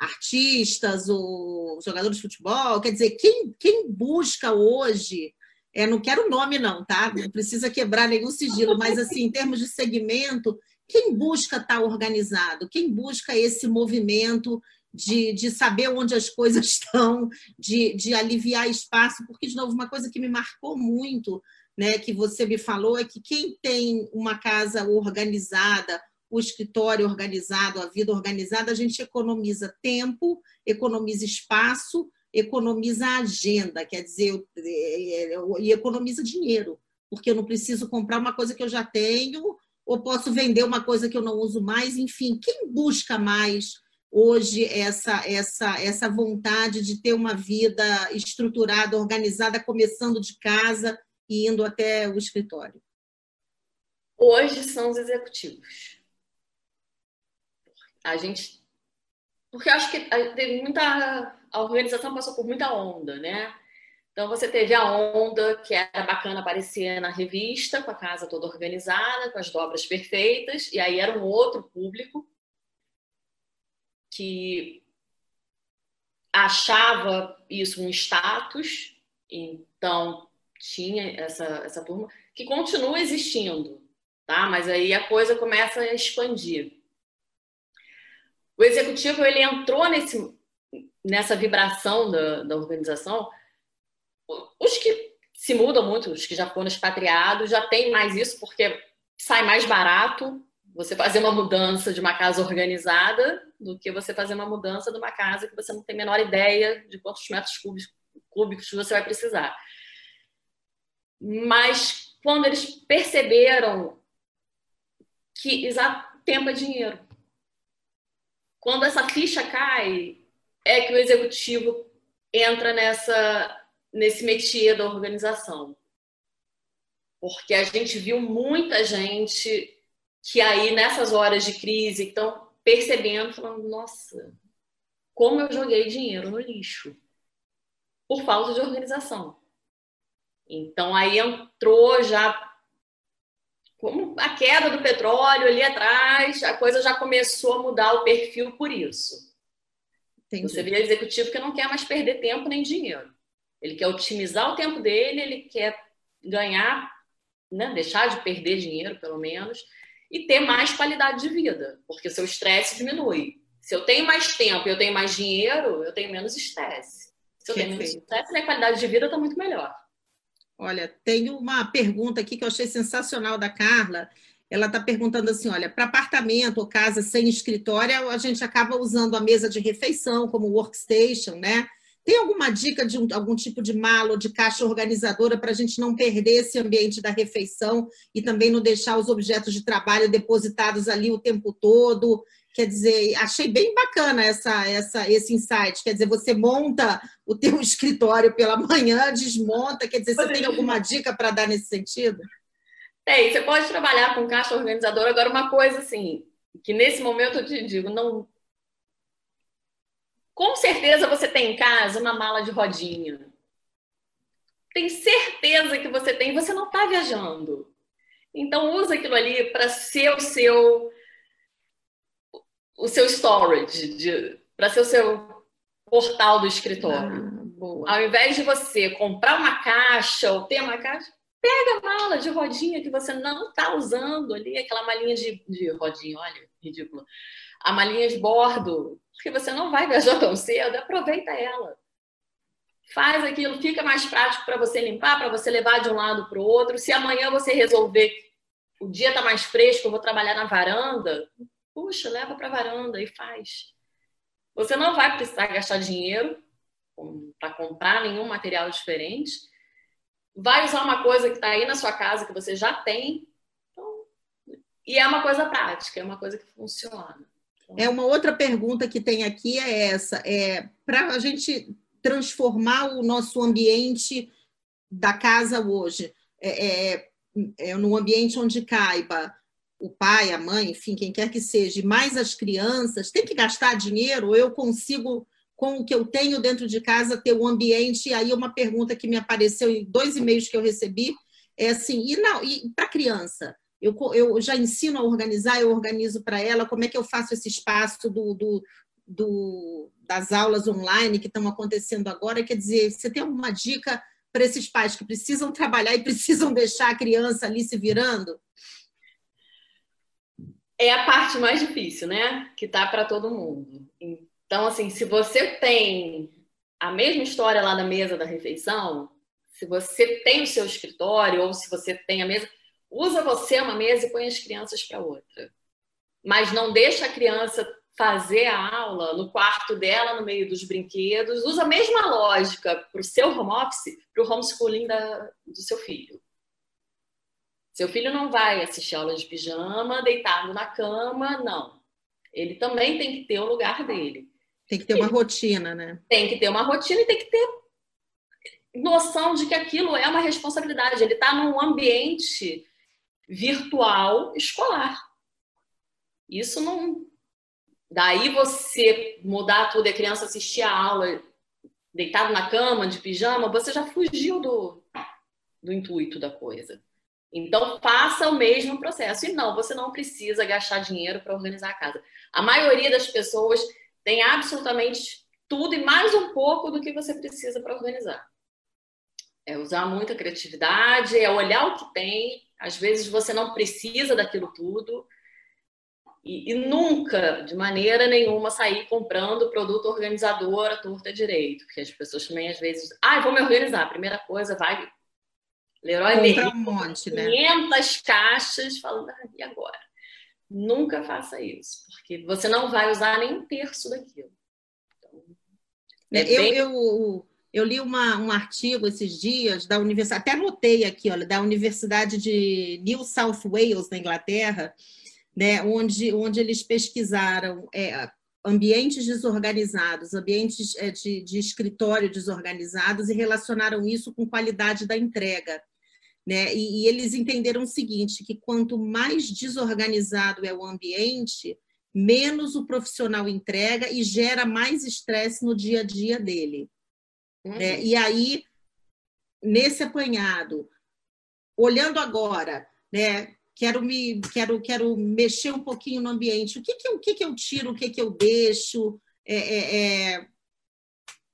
artistas ou jogadores de futebol? Quer dizer, quem, quem busca hoje é, não quero nome, não, tá? Não precisa quebrar nenhum sigilo, mas assim, em termos de segmento, quem busca estar tá organizado? Quem busca esse movimento de, de saber onde as coisas estão, de, de aliviar espaço? Porque, de novo, uma coisa que me marcou muito, né, que você me falou, é que quem tem uma casa organizada, o escritório organizado, a vida organizada, a gente economiza tempo, economiza espaço economiza a agenda, quer dizer, e economiza dinheiro, porque eu não preciso comprar uma coisa que eu já tenho, ou posso vender uma coisa que eu não uso mais, enfim, quem busca mais hoje essa essa essa vontade de ter uma vida estruturada, organizada, começando de casa e indo até o escritório? Hoje são os executivos. A gente porque eu acho que teve muita a organização passou por muita onda, né? Então você teve a onda que era bacana aparecer na revista, com a casa toda organizada, com as dobras perfeitas, e aí era um outro público que achava isso um status, então tinha essa, essa turma que continua existindo, tá? Mas aí a coisa começa a expandir. O executivo ele entrou nesse nessa vibração da, da organização, os que se mudam muito, os que já foram expatriados, já tem mais isso, porque sai mais barato você fazer uma mudança de uma casa organizada do que você fazer uma mudança de uma casa que você não tem a menor ideia de quantos metros cúbicos você vai precisar. Mas quando eles perceberam que tempo é dinheiro, quando essa ficha cai, é que o executivo entra nessa nesse métier da organização. Porque a gente viu muita gente que aí nessas horas de crise estão percebendo, falando, nossa, como eu joguei dinheiro no lixo por falta de organização. Então aí entrou já como a queda do petróleo ali atrás, a coisa já começou a mudar o perfil por isso. Entendi. Você vê executivo que não quer mais perder tempo nem dinheiro. Ele quer otimizar o tempo dele, ele quer ganhar, né, deixar de perder dinheiro, pelo menos, e ter mais qualidade de vida, porque seu estresse diminui. Se eu tenho mais tempo e eu tenho mais dinheiro, eu tenho menos estresse. Se eu tenho menos estresse, minha qualidade de vida está muito melhor. Olha, tem uma pergunta aqui que eu achei sensacional da Carla. Ela está perguntando assim: olha, para apartamento ou casa sem escritório, a gente acaba usando a mesa de refeição como workstation, né? Tem alguma dica de um, algum tipo de mala ou de caixa organizadora para a gente não perder esse ambiente da refeição e também não deixar os objetos de trabalho depositados ali o tempo todo? Quer dizer, achei bem bacana essa, essa, esse insight. Quer dizer, você monta o teu escritório pela manhã, desmonta. Quer dizer, você tem alguma dica para dar nesse sentido? Tem, você pode trabalhar com caixa organizadora. Agora, uma coisa assim, que nesse momento eu te digo, não, com certeza você tem em casa uma mala de rodinha. Tem certeza que você tem, você não está viajando. Então usa aquilo ali para ser o seu o seu storage, para ser o seu portal do escritório. Ah, Ao invés de você comprar uma caixa ou ter uma caixa, pega a mala de rodinha que você não está usando ali, aquela malinha de, de rodinha, olha, ridículo. A malinha de bordo, porque você não vai viajar tão cedo, aproveita ela. Faz aquilo, fica mais prático para você limpar, para você levar de um lado para o outro. Se amanhã você resolver o dia está mais fresco, eu vou trabalhar na varanda, puxa, leva para a varanda e faz. Você não vai precisar gastar dinheiro para comprar nenhum material diferente. Vai usar uma coisa que está aí na sua casa, que você já tem. Então, e é uma coisa prática, é uma coisa que funciona. É uma outra pergunta que tem aqui é essa, é para a gente transformar o nosso ambiente da casa hoje, é, é, é num ambiente onde caiba o pai, a mãe, enfim, quem quer que seja, mais as crianças, tem que gastar dinheiro? Eu consigo, com o que eu tenho dentro de casa, ter um ambiente? E aí, uma pergunta que me apareceu em dois e-mails que eu recebi é assim: e, não, e para criança? Eu, eu já ensino a organizar, eu organizo para ela, como é que eu faço esse espaço do, do, do, das aulas online que estão acontecendo agora? Quer dizer, você tem alguma dica para esses pais que precisam trabalhar e precisam deixar a criança ali se virando? É a parte mais difícil, né? Que tá para todo mundo. Então, assim, se você tem a mesma história lá na mesa da refeição, se você tem o seu escritório ou se você tem a mesa, usa você uma mesa e põe as crianças para outra. Mas não deixa a criança fazer a aula no quarto dela, no meio dos brinquedos. Usa a mesma lógica para o seu home office, para o homeschooling da, do seu filho. Seu filho não vai assistir aula de pijama, deitado na cama, não. Ele também tem que ter o lugar dele. Tem que ter uma rotina, né? Tem que ter uma rotina e tem que ter noção de que aquilo é uma responsabilidade. Ele está num ambiente virtual escolar. Isso não. Daí você mudar tudo e a criança assistir a aula deitado na cama, de pijama, você já fugiu do, do intuito da coisa. Então, faça o mesmo processo. E não, você não precisa gastar dinheiro para organizar a casa. A maioria das pessoas tem absolutamente tudo e mais um pouco do que você precisa para organizar. É usar muita criatividade, é olhar o que tem às vezes você não precisa daquilo tudo. E, e, nunca, de maneira nenhuma, sair comprando produto organizador à torta direito. Porque as pessoas também, às vezes, ah, vou me organizar. A primeira coisa, vai. Leroy Merlin, um monte, 500 né? caixas, falando, ah, e agora? Nunca faça isso, porque você não vai usar nem um terço daquilo. Então, é, é bem... eu, eu eu li uma, um artigo esses dias da universidade, até anotei aqui, olha, da Universidade de New South Wales, na Inglaterra, né, onde, onde eles pesquisaram é, ambientes desorganizados, ambientes é, de, de escritório desorganizados e relacionaram isso com qualidade da entrega. Né? E, e, eles entenderam o seguinte, que quanto mais desorganizado é o ambiente, menos o profissional entrega e gera mais estresse no dia a dia dele. Uhum. E aí, nesse apanhado, olhando agora, né, quero me quero quero mexer um pouquinho no ambiente. O que que eu, o que que eu tiro, o que que eu deixo? É, é, é...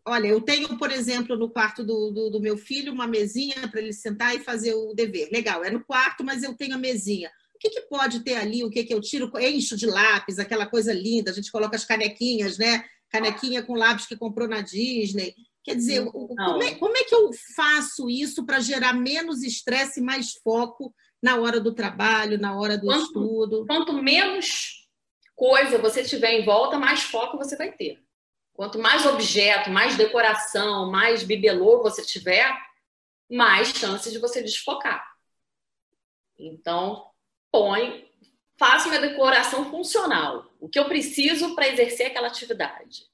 Olha, eu tenho, por exemplo, no quarto do, do, do meu filho uma mesinha para ele sentar e fazer o dever. Legal, é no quarto, mas eu tenho a mesinha. O que, que pode ter ali? O que, que eu tiro? Encho de lápis, aquela coisa linda. A gente coloca as canequinhas, né? Canequinha com lápis que comprou na Disney. Quer dizer, como é, como é, que eu faço isso para gerar menos estresse e mais foco na hora do trabalho, na hora do quanto, estudo. Quanto menos coisa você tiver em volta, mais foco você vai ter. Quanto mais objeto, mais decoração, mais bibelô você tiver, mais chances de você desfocar. Então, põe, faça uma decoração funcional. O que eu preciso para exercer aquela atividade?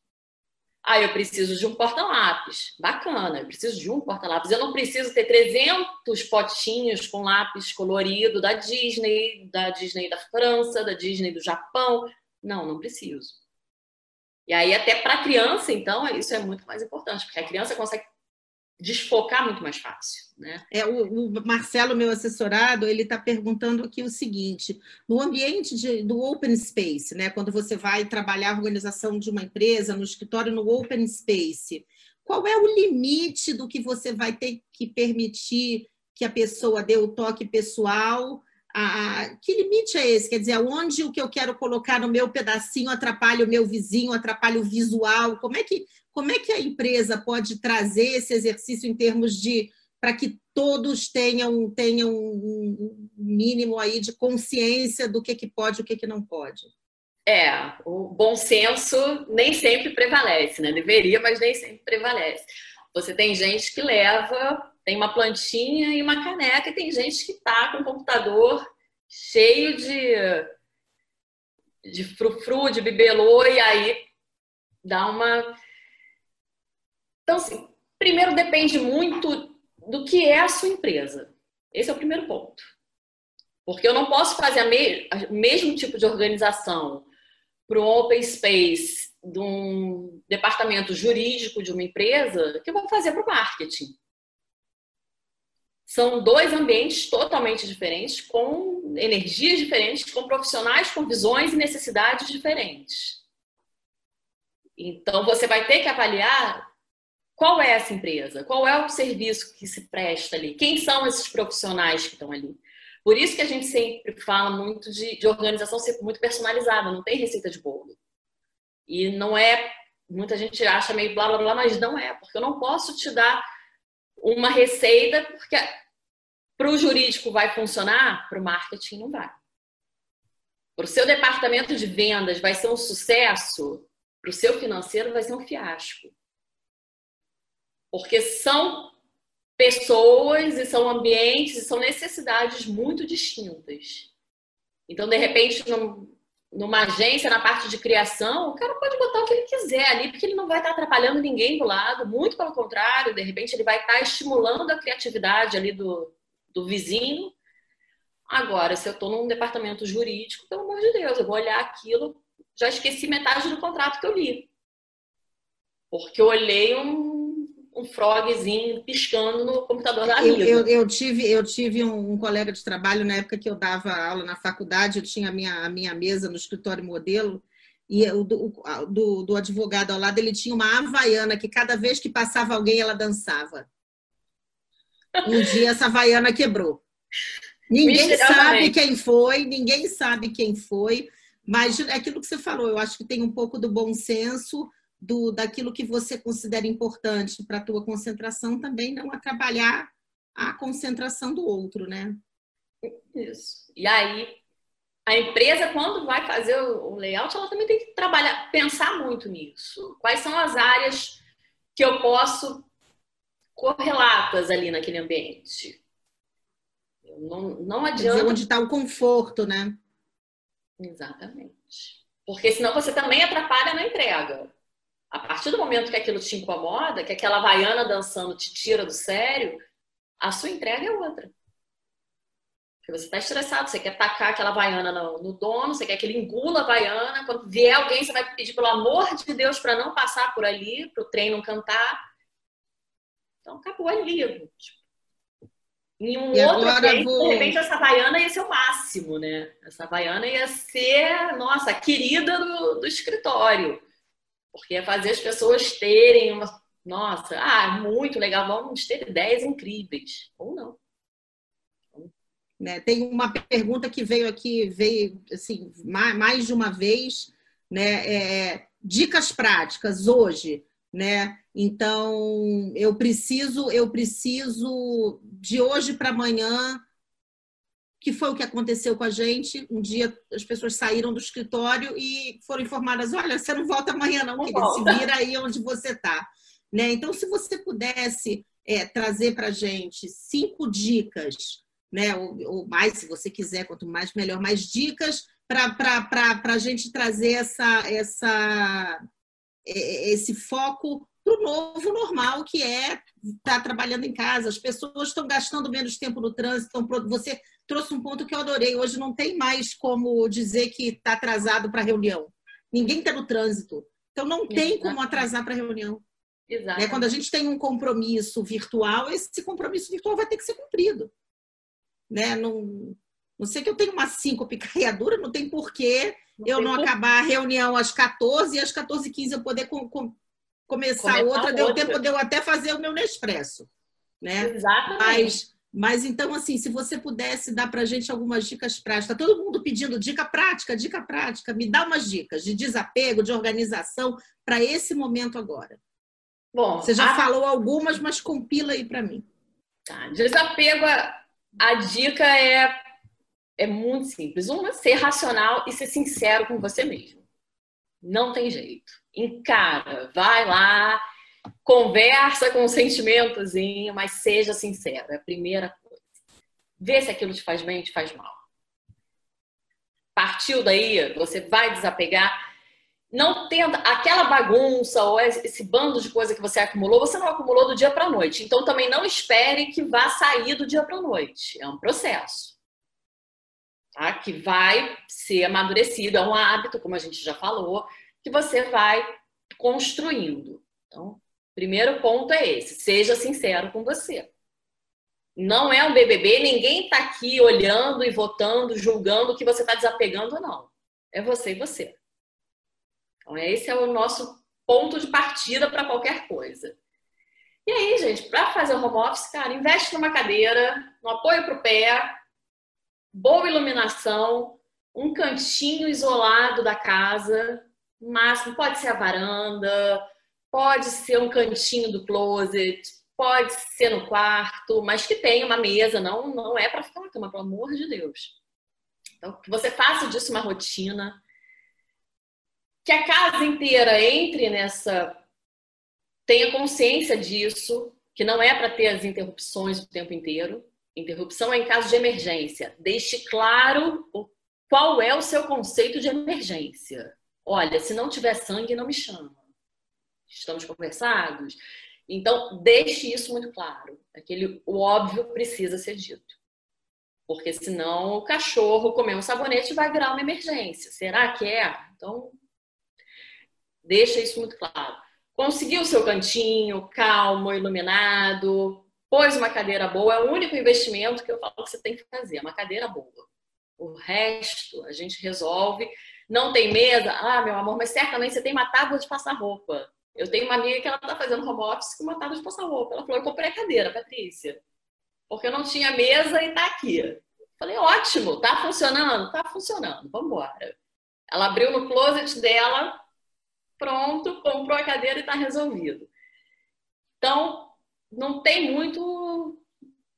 Ah, eu preciso de um porta-lápis. Bacana, eu preciso de um porta-lápis. Eu não preciso ter 300 potinhos com lápis colorido da Disney, da Disney da França, da Disney do Japão. Não, não preciso. E aí, até para a criança, então, isso é muito mais importante, porque a criança consegue desfocar muito mais fácil. Né? É, o, o Marcelo, meu assessorado, ele está perguntando aqui o seguinte: no ambiente de, do open space, né, quando você vai trabalhar a organização de uma empresa, no escritório no open space, qual é o limite do que você vai ter que permitir que a pessoa dê o toque pessoal? A, que limite é esse? Quer dizer, onde o que eu quero colocar no meu pedacinho atrapalha o meu vizinho, atrapalha o visual? Como é que como é que a empresa pode trazer esse exercício em termos de para que todos tenham, tenham um mínimo aí de consciência do que, que pode e o que, que não pode? É, o bom senso nem sempre prevalece, né? Deveria, mas nem sempre prevalece. Você tem gente que leva, tem uma plantinha e uma caneca, e tem gente que tá com o computador cheio de, de frufru, de bibelô, e aí dá uma então, assim, primeiro depende muito do que é a sua empresa. Esse é o primeiro ponto. Porque eu não posso fazer o mesmo tipo de organização para um open space de um departamento jurídico de uma empresa que eu vou fazer para o marketing. São dois ambientes totalmente diferentes, com energias diferentes, com profissionais com visões e necessidades diferentes. Então, você vai ter que avaliar qual é essa empresa? Qual é o serviço que se presta ali? Quem são esses profissionais que estão ali? Por isso que a gente sempre fala muito de, de organização ser muito personalizada, não tem receita de bolo. E não é, muita gente acha meio blá blá blá, mas não é, porque eu não posso te dar uma receita, porque para o jurídico vai funcionar, para o marketing não vai. Para o seu departamento de vendas vai ser um sucesso, para o seu financeiro vai ser um fiasco. Porque são pessoas e são ambientes e são necessidades muito distintas. Então, de repente, numa agência, na parte de criação, o cara pode botar o que ele quiser ali, porque ele não vai estar atrapalhando ninguém do lado, muito pelo contrário, de repente ele vai estar estimulando a criatividade ali do, do vizinho. Agora, se eu estou num departamento jurídico, pelo amor de Deus, eu vou olhar aquilo, já esqueci metade do contrato que eu li. Porque eu olhei um um frogzinho piscando no computador da. Eu, eu, eu tive, eu tive um, um, colega de trabalho na época que eu dava aula na faculdade, eu tinha a minha, a minha mesa no escritório modelo, e o do, do, do advogado ao lado ele tinha uma havaiana que cada vez que passava alguém ela dançava. Um dia essa havaiana quebrou. Ninguém sabe quem foi, ninguém sabe quem foi, mas é aquilo que você falou, eu acho que tem um pouco do bom senso do, daquilo que você considera importante para a tua concentração, também não atrapalhar a concentração do outro, né? Isso. E aí, a empresa, quando vai fazer o layout, ela também tem que trabalhar, pensar muito nisso. Quais são as áreas que eu posso correlatas ali naquele ambiente? Não, não adianta. Dizer onde está o conforto, né? Exatamente. Porque senão você também atrapalha na entrega. A partir do momento que aquilo te incomoda, que aquela vaiana dançando te tira do sério, a sua entrega é outra. Porque você está estressado, você quer tacar aquela vaiana no, no, dono, você quer que ele engula a vaiana. Quando vier alguém, você vai pedir, pelo amor de Deus, para não passar por ali, para o trem não cantar. Então, acabou ali. Tipo, em um e outro ambiente, vou... de repente, essa vaiana ia ser o máximo, né? Essa vaiana ia ser, nossa, a querida do, do escritório. Porque é fazer as pessoas terem uma. Nossa, ah, muito legal, vamos ter ideias incríveis. Ou não. Né, tem uma pergunta que veio aqui, veio assim, mais de uma vez, né? É, dicas práticas hoje, né? Então, eu preciso, eu preciso de hoje para amanhã que foi o que aconteceu com a gente. Um dia as pessoas saíram do escritório e foram informadas: olha, você não volta amanhã, não, querida, se vira aí onde você está. Né? Então, se você pudesse é, trazer para a gente cinco dicas, né? Ou, ou, mais, se você quiser, quanto mais melhor, mais dicas para a gente trazer essa, essa, esse foco para o novo normal, que é estar tá trabalhando em casa. As pessoas estão gastando menos tempo no trânsito. Você trouxe um ponto que eu adorei. Hoje não tem mais como dizer que está atrasado para reunião. Ninguém está no trânsito. Então não tem como atrasar para reunião. Exato. Né? Quando a gente tem um compromisso virtual, esse compromisso virtual vai ter que ser cumprido. Né? Não, não sei que eu tenho uma síncope caiadura, não tem porquê não eu não por... acabar a reunião às 14 e às 14h15 eu poder com, com, começar, começar outra, outra, deu tempo de eu até fazer o meu Nespresso. Né? Exatamente. Mas, mas então, assim, se você pudesse dar para a gente algumas dicas práticas, tá todo mundo pedindo dica prática, dica prática, me dá umas dicas de desapego, de organização para esse momento agora. Bom, você já a... falou algumas, mas compila aí para mim. Tá. Desapego, a, a dica é, é muito simples. Uma, ser racional e ser sincero com você mesmo. Não tem jeito. Encara, vai lá, conversa com o sentimentozinho, mas seja sincero. É a primeira coisa. Vê se aquilo te faz bem ou te faz mal. Partiu daí, você vai desapegar não tenta aquela bagunça ou esse bando de coisa que você acumulou, você não acumulou do dia para a noite. Então também não espere que vá sair do dia para a noite. É um processo. Tá? Que vai ser amadurecido, é um hábito, como a gente já falou, que você vai construindo. Então, primeiro ponto é esse: seja sincero com você. Não é um BBB, ninguém está aqui olhando e votando, julgando que você está desapegando, não. É você e você. Então, esse é o nosso ponto de partida para qualquer coisa. E aí, gente, para fazer o home office, cara, investe numa cadeira, no apoio para o pé, boa iluminação, um cantinho isolado da casa, máximo pode ser a varanda, pode ser um cantinho do closet, pode ser no quarto, mas que tenha uma mesa, não, não é para ficar na cama, pelo amor de Deus. Então, que você faça disso uma rotina, que a casa inteira entre nessa, tenha consciência disso, que não é para ter as interrupções o tempo inteiro. Interrupção é em caso de emergência. Deixe claro qual é o seu conceito de emergência. Olha, se não tiver sangue, não me chama. Estamos conversados? Então, deixe isso muito claro. Aquele, o óbvio precisa ser dito. Porque senão o cachorro comer um sabonete vai virar uma emergência. Será que é? Então, Deixa isso muito claro. Conseguiu o seu cantinho, calmo, iluminado, pôs uma cadeira boa, é o único investimento que eu falo que você tem que fazer, é uma cadeira boa. O resto a gente resolve. Não tem mesa? Ah, meu amor, mas certamente você tem uma tábua de passar roupa. Eu tenho uma amiga que ela tá fazendo home office com uma tábua de passar roupa. Ela falou: Eu comprei a cadeira, Patrícia, porque eu não tinha mesa e tá aqui. Falei: Ótimo, tá funcionando? Tá funcionando, vamos embora. Ela abriu no closet dela, pronto, comprou a cadeira e está resolvido. Então, não tem muito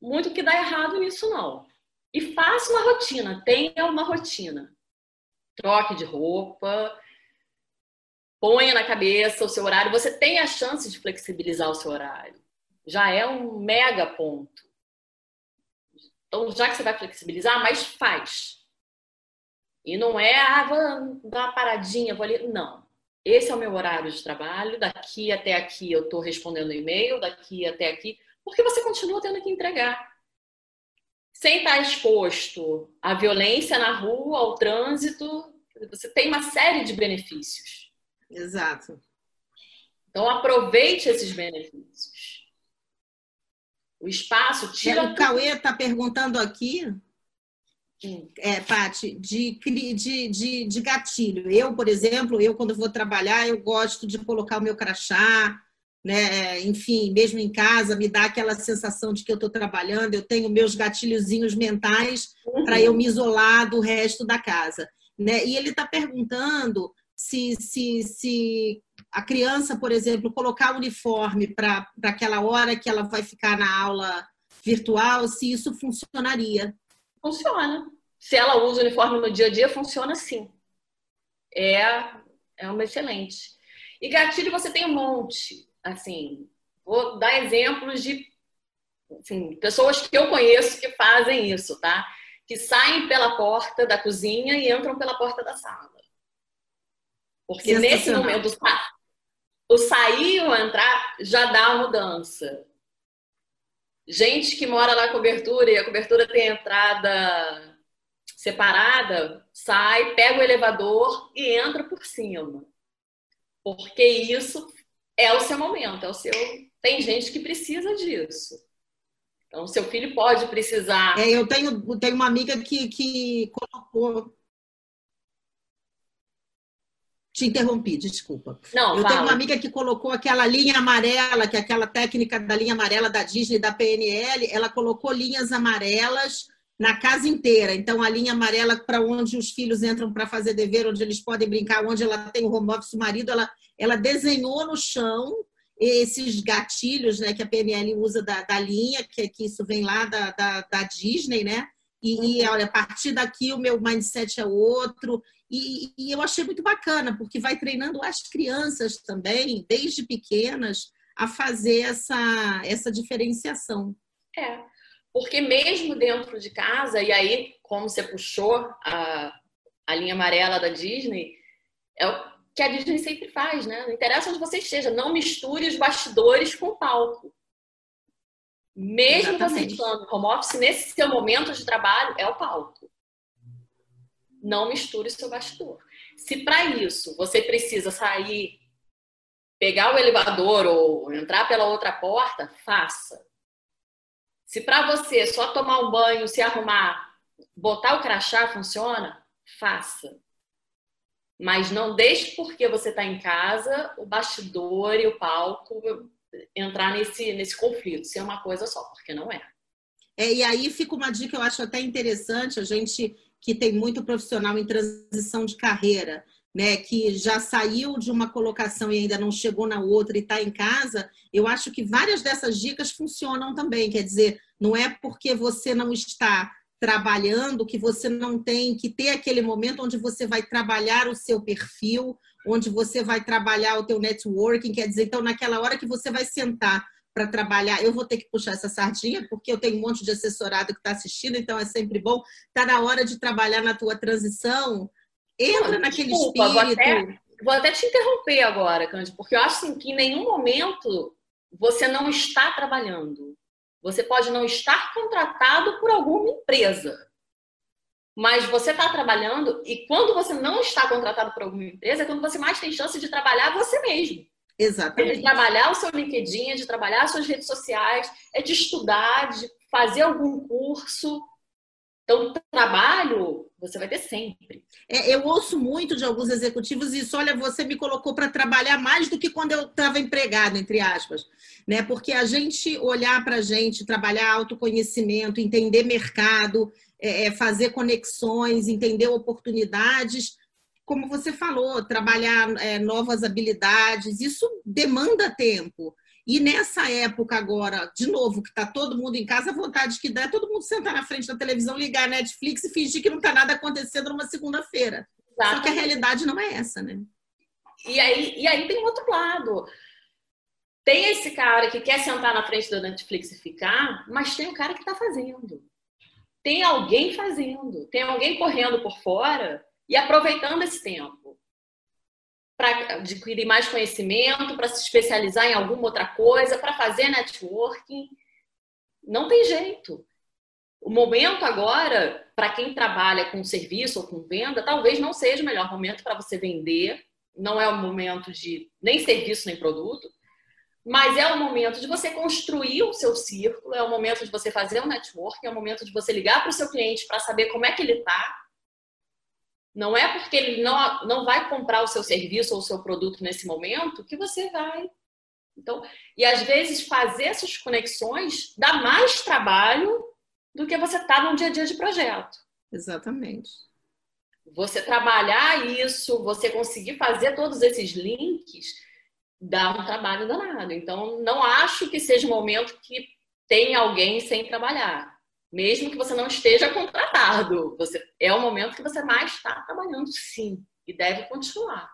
muito que dar errado nisso, não. E faça uma rotina, tenha uma rotina. Troque de roupa, ponha na cabeça o seu horário. Você tem a chance de flexibilizar o seu horário. Já é um mega ponto. Então, já que você vai flexibilizar, mas faz. E não é, ah, vou dar uma paradinha, vou ali. Não esse é o meu horário de trabalho, daqui até aqui eu estou respondendo e-mail, daqui até aqui, porque você continua tendo que entregar. Sem estar exposto à violência na rua, ao trânsito, você tem uma série de benefícios. Exato. Então aproveite esses benefícios. O espaço tira. O Cauê está perguntando aqui é, Paty, de, de, de, de gatilho. Eu, por exemplo, eu quando vou trabalhar, eu gosto de colocar o meu crachá, né? Enfim, mesmo em casa, me dá aquela sensação de que eu estou trabalhando, eu tenho meus gatilhozinhos mentais uhum. para eu me isolar do resto da casa. Né? E ele está perguntando se, se, se a criança, por exemplo, colocar o uniforme para aquela hora que ela vai ficar na aula virtual, se isso funcionaria Funciona. Se ela usa o uniforme no dia a dia, funciona sim. É, é uma excelente. E gatilho você tem um monte. Assim, vou dar exemplos de assim, pessoas que eu conheço que fazem isso, tá? Que saem pela porta da cozinha e entram pela porta da sala. Porque nesse momento, o sair e o entrar já dá a mudança. Gente que mora na cobertura e a cobertura tem entrada separada, sai, pega o elevador e entra por cima. Porque isso é o seu momento, é o seu. Tem gente que precisa disso. Então, seu filho pode precisar. É, eu tenho, tenho uma amiga que, que colocou. Te interrompi, desculpa. Não, eu fala. tenho uma amiga que colocou aquela linha amarela, que é aquela técnica da linha amarela da Disney, da PNL, ela colocou linhas amarelas na casa inteira. Então, a linha amarela para onde os filhos entram para fazer dever, onde eles podem brincar, onde ela tem o home office, o marido, ela, ela desenhou no chão esses gatilhos né, que a PNL usa da, da linha, que, que isso vem lá da, da, da Disney, né? E, e, olha, a partir daqui o meu mindset é outro. E, e, eu achei muito bacana, porque vai treinando as crianças também, desde pequenas, a fazer essa, essa diferenciação. É, porque mesmo dentro de casa, e aí, como você puxou a, a linha amarela da Disney, é o que a Disney sempre faz, né? Não interessa onde você esteja, não misture os bastidores com o palco. Mesmo Exatamente. você estando home office, nesse seu momento de trabalho, é o palco. Não misture seu bastidor. Se para isso você precisa sair, pegar o elevador ou entrar pela outra porta, faça. Se para você só tomar um banho, se arrumar, botar o crachá funciona, faça. Mas não deixe porque você está em casa o bastidor e o palco entrar nesse, nesse conflito, ser uma coisa só, porque não é. é. E aí fica uma dica, eu acho até interessante, a gente que tem muito profissional em transição de carreira, né, que já saiu de uma colocação e ainda não chegou na outra e está em casa, eu acho que várias dessas dicas funcionam também. Quer dizer, não é porque você não está trabalhando que você não tem que ter aquele momento onde você vai trabalhar o seu perfil, onde você vai trabalhar o teu networking. Quer dizer, então, naquela hora que você vai sentar para trabalhar, eu vou ter que puxar essa sardinha, porque eu tenho um monte de assessorado que está assistindo, então é sempre bom. Está na hora de trabalhar na tua transição entra Não, naquele desculpa, espírito. Vou até, vou até, te interromper agora, Cândido, porque eu acho assim, que em nenhum momento você não está trabalhando. Você pode não estar contratado por alguma empresa. Mas você está trabalhando e quando você não está contratado por alguma empresa, é quando você mais tem chance de trabalhar você mesmo. Exatamente. É de trabalhar o seu LinkedIn, é de trabalhar as suas redes sociais, é de estudar, de fazer algum curso, então, trabalho você vai ter sempre. É, eu ouço muito de alguns executivos isso. Olha, você me colocou para trabalhar mais do que quando eu estava empregado, entre aspas. Né? Porque a gente olhar para a gente, trabalhar autoconhecimento, entender mercado, é, é, fazer conexões, entender oportunidades, como você falou, trabalhar é, novas habilidades, isso demanda tempo. E nessa época agora, de novo, que está todo mundo em casa, a vontade que dá é todo mundo sentar na frente da televisão, ligar a Netflix e fingir que não está nada acontecendo numa segunda-feira. Só que a realidade não é essa, né? E aí, e aí tem outro lado. Tem esse cara que quer sentar na frente da Netflix e ficar, mas tem o cara que está fazendo. Tem alguém fazendo. Tem alguém correndo por fora e aproveitando esse tempo para adquirir mais conhecimento, para se especializar em alguma outra coisa, para fazer networking. Não tem jeito. O momento agora, para quem trabalha com serviço ou com venda, talvez não seja o melhor momento para você vender. Não é o momento de nem serviço nem produto, mas é o momento de você construir o seu círculo, é o momento de você fazer um networking, é o momento de você ligar para o seu cliente para saber como é que ele está, não é porque ele não, não vai comprar o seu serviço ou o seu produto nesse momento que você vai. Então, e às vezes fazer essas conexões dá mais trabalho do que você estar tá no dia a dia de projeto. Exatamente. Você trabalhar isso, você conseguir fazer todos esses links, dá um trabalho danado. Então, não acho que seja um momento que tem alguém sem trabalhar. Mesmo que você não esteja contratado. Você, é o momento que você mais está trabalhando, sim, e deve continuar.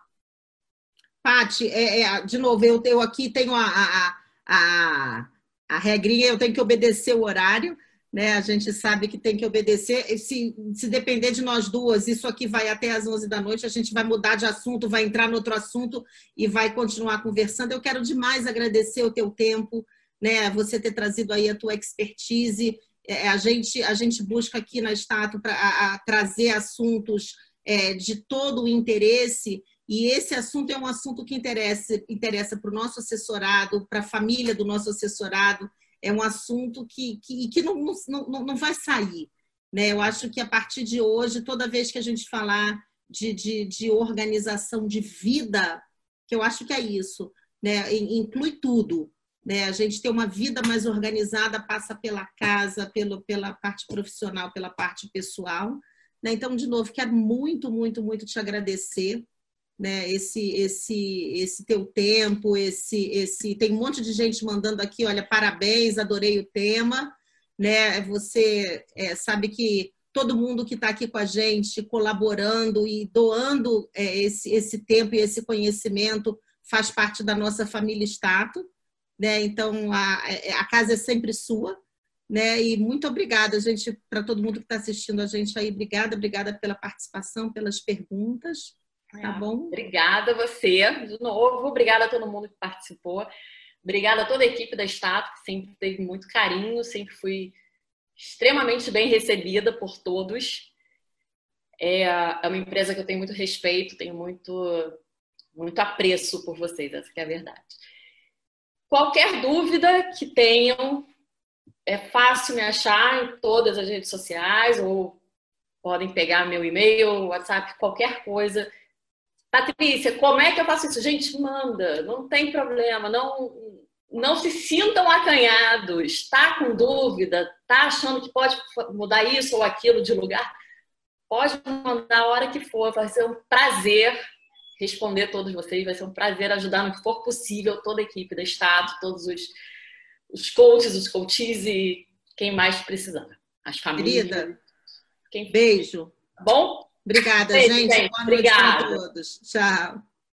Pati, é, é, de novo, eu, eu aqui tenho a, a, a, a regrinha, eu tenho que obedecer o horário, né? A gente sabe que tem que obedecer. Se, se depender de nós duas, isso aqui vai até às 11 da noite, a gente vai mudar de assunto, vai entrar no outro assunto e vai continuar conversando. Eu quero demais agradecer o teu tempo, né? Você ter trazido aí a tua expertise. É, a, gente, a gente busca aqui na Estátua para trazer assuntos é, de todo o interesse e esse assunto é um assunto que interessa interessa para o nosso assessorado, para a família do nosso assessorado. É um assunto que, que, que não, não, não vai sair. Né? Eu acho que a partir de hoje, toda vez que a gente falar de, de, de organização de vida, que eu acho que é isso, né? inclui tudo. Né? A gente ter uma vida mais organizada passa pela casa, pelo, pela parte profissional, pela parte pessoal. Né? Então, de novo, quero muito, muito, muito te agradecer né, esse esse esse teu tempo, esse esse tem um monte de gente mandando aqui, olha, parabéns, adorei o tema, né? Você é, sabe que todo mundo que está aqui com a gente, colaborando e doando é, esse esse tempo e esse conhecimento faz parte da nossa família Stato, né? Então a, a casa é sempre sua, né? E muito obrigada, gente, para todo mundo que está assistindo a gente aí, obrigada, obrigada pela participação, pelas perguntas. Tá é. bom? Obrigada a você, de novo. Obrigada a todo mundo que participou. Obrigada a toda a equipe da Stato, que sempre teve muito carinho, sempre fui extremamente bem recebida por todos. É, é uma empresa que eu tenho muito respeito, tenho muito, muito apreço por vocês, essa é a verdade. Qualquer dúvida que tenham, é fácil me achar em todas as redes sociais ou podem pegar meu e-mail, WhatsApp, qualquer coisa. Patrícia, como é que eu faço isso? Gente, manda, não tem problema, não, não se sintam acanhados, está com dúvida, está achando que pode mudar isso ou aquilo de lugar, pode mandar a hora que for, vai ser um prazer responder todos vocês, vai ser um prazer ajudar no que for possível toda a equipe da Estado, todos os, os coaches, os coaches e quem mais precisar, as famílias. Querida, quem... beijo. Bom? Obrigada, Beijo, gente. gente. Boa noite Obrigada. a todos. Tchau.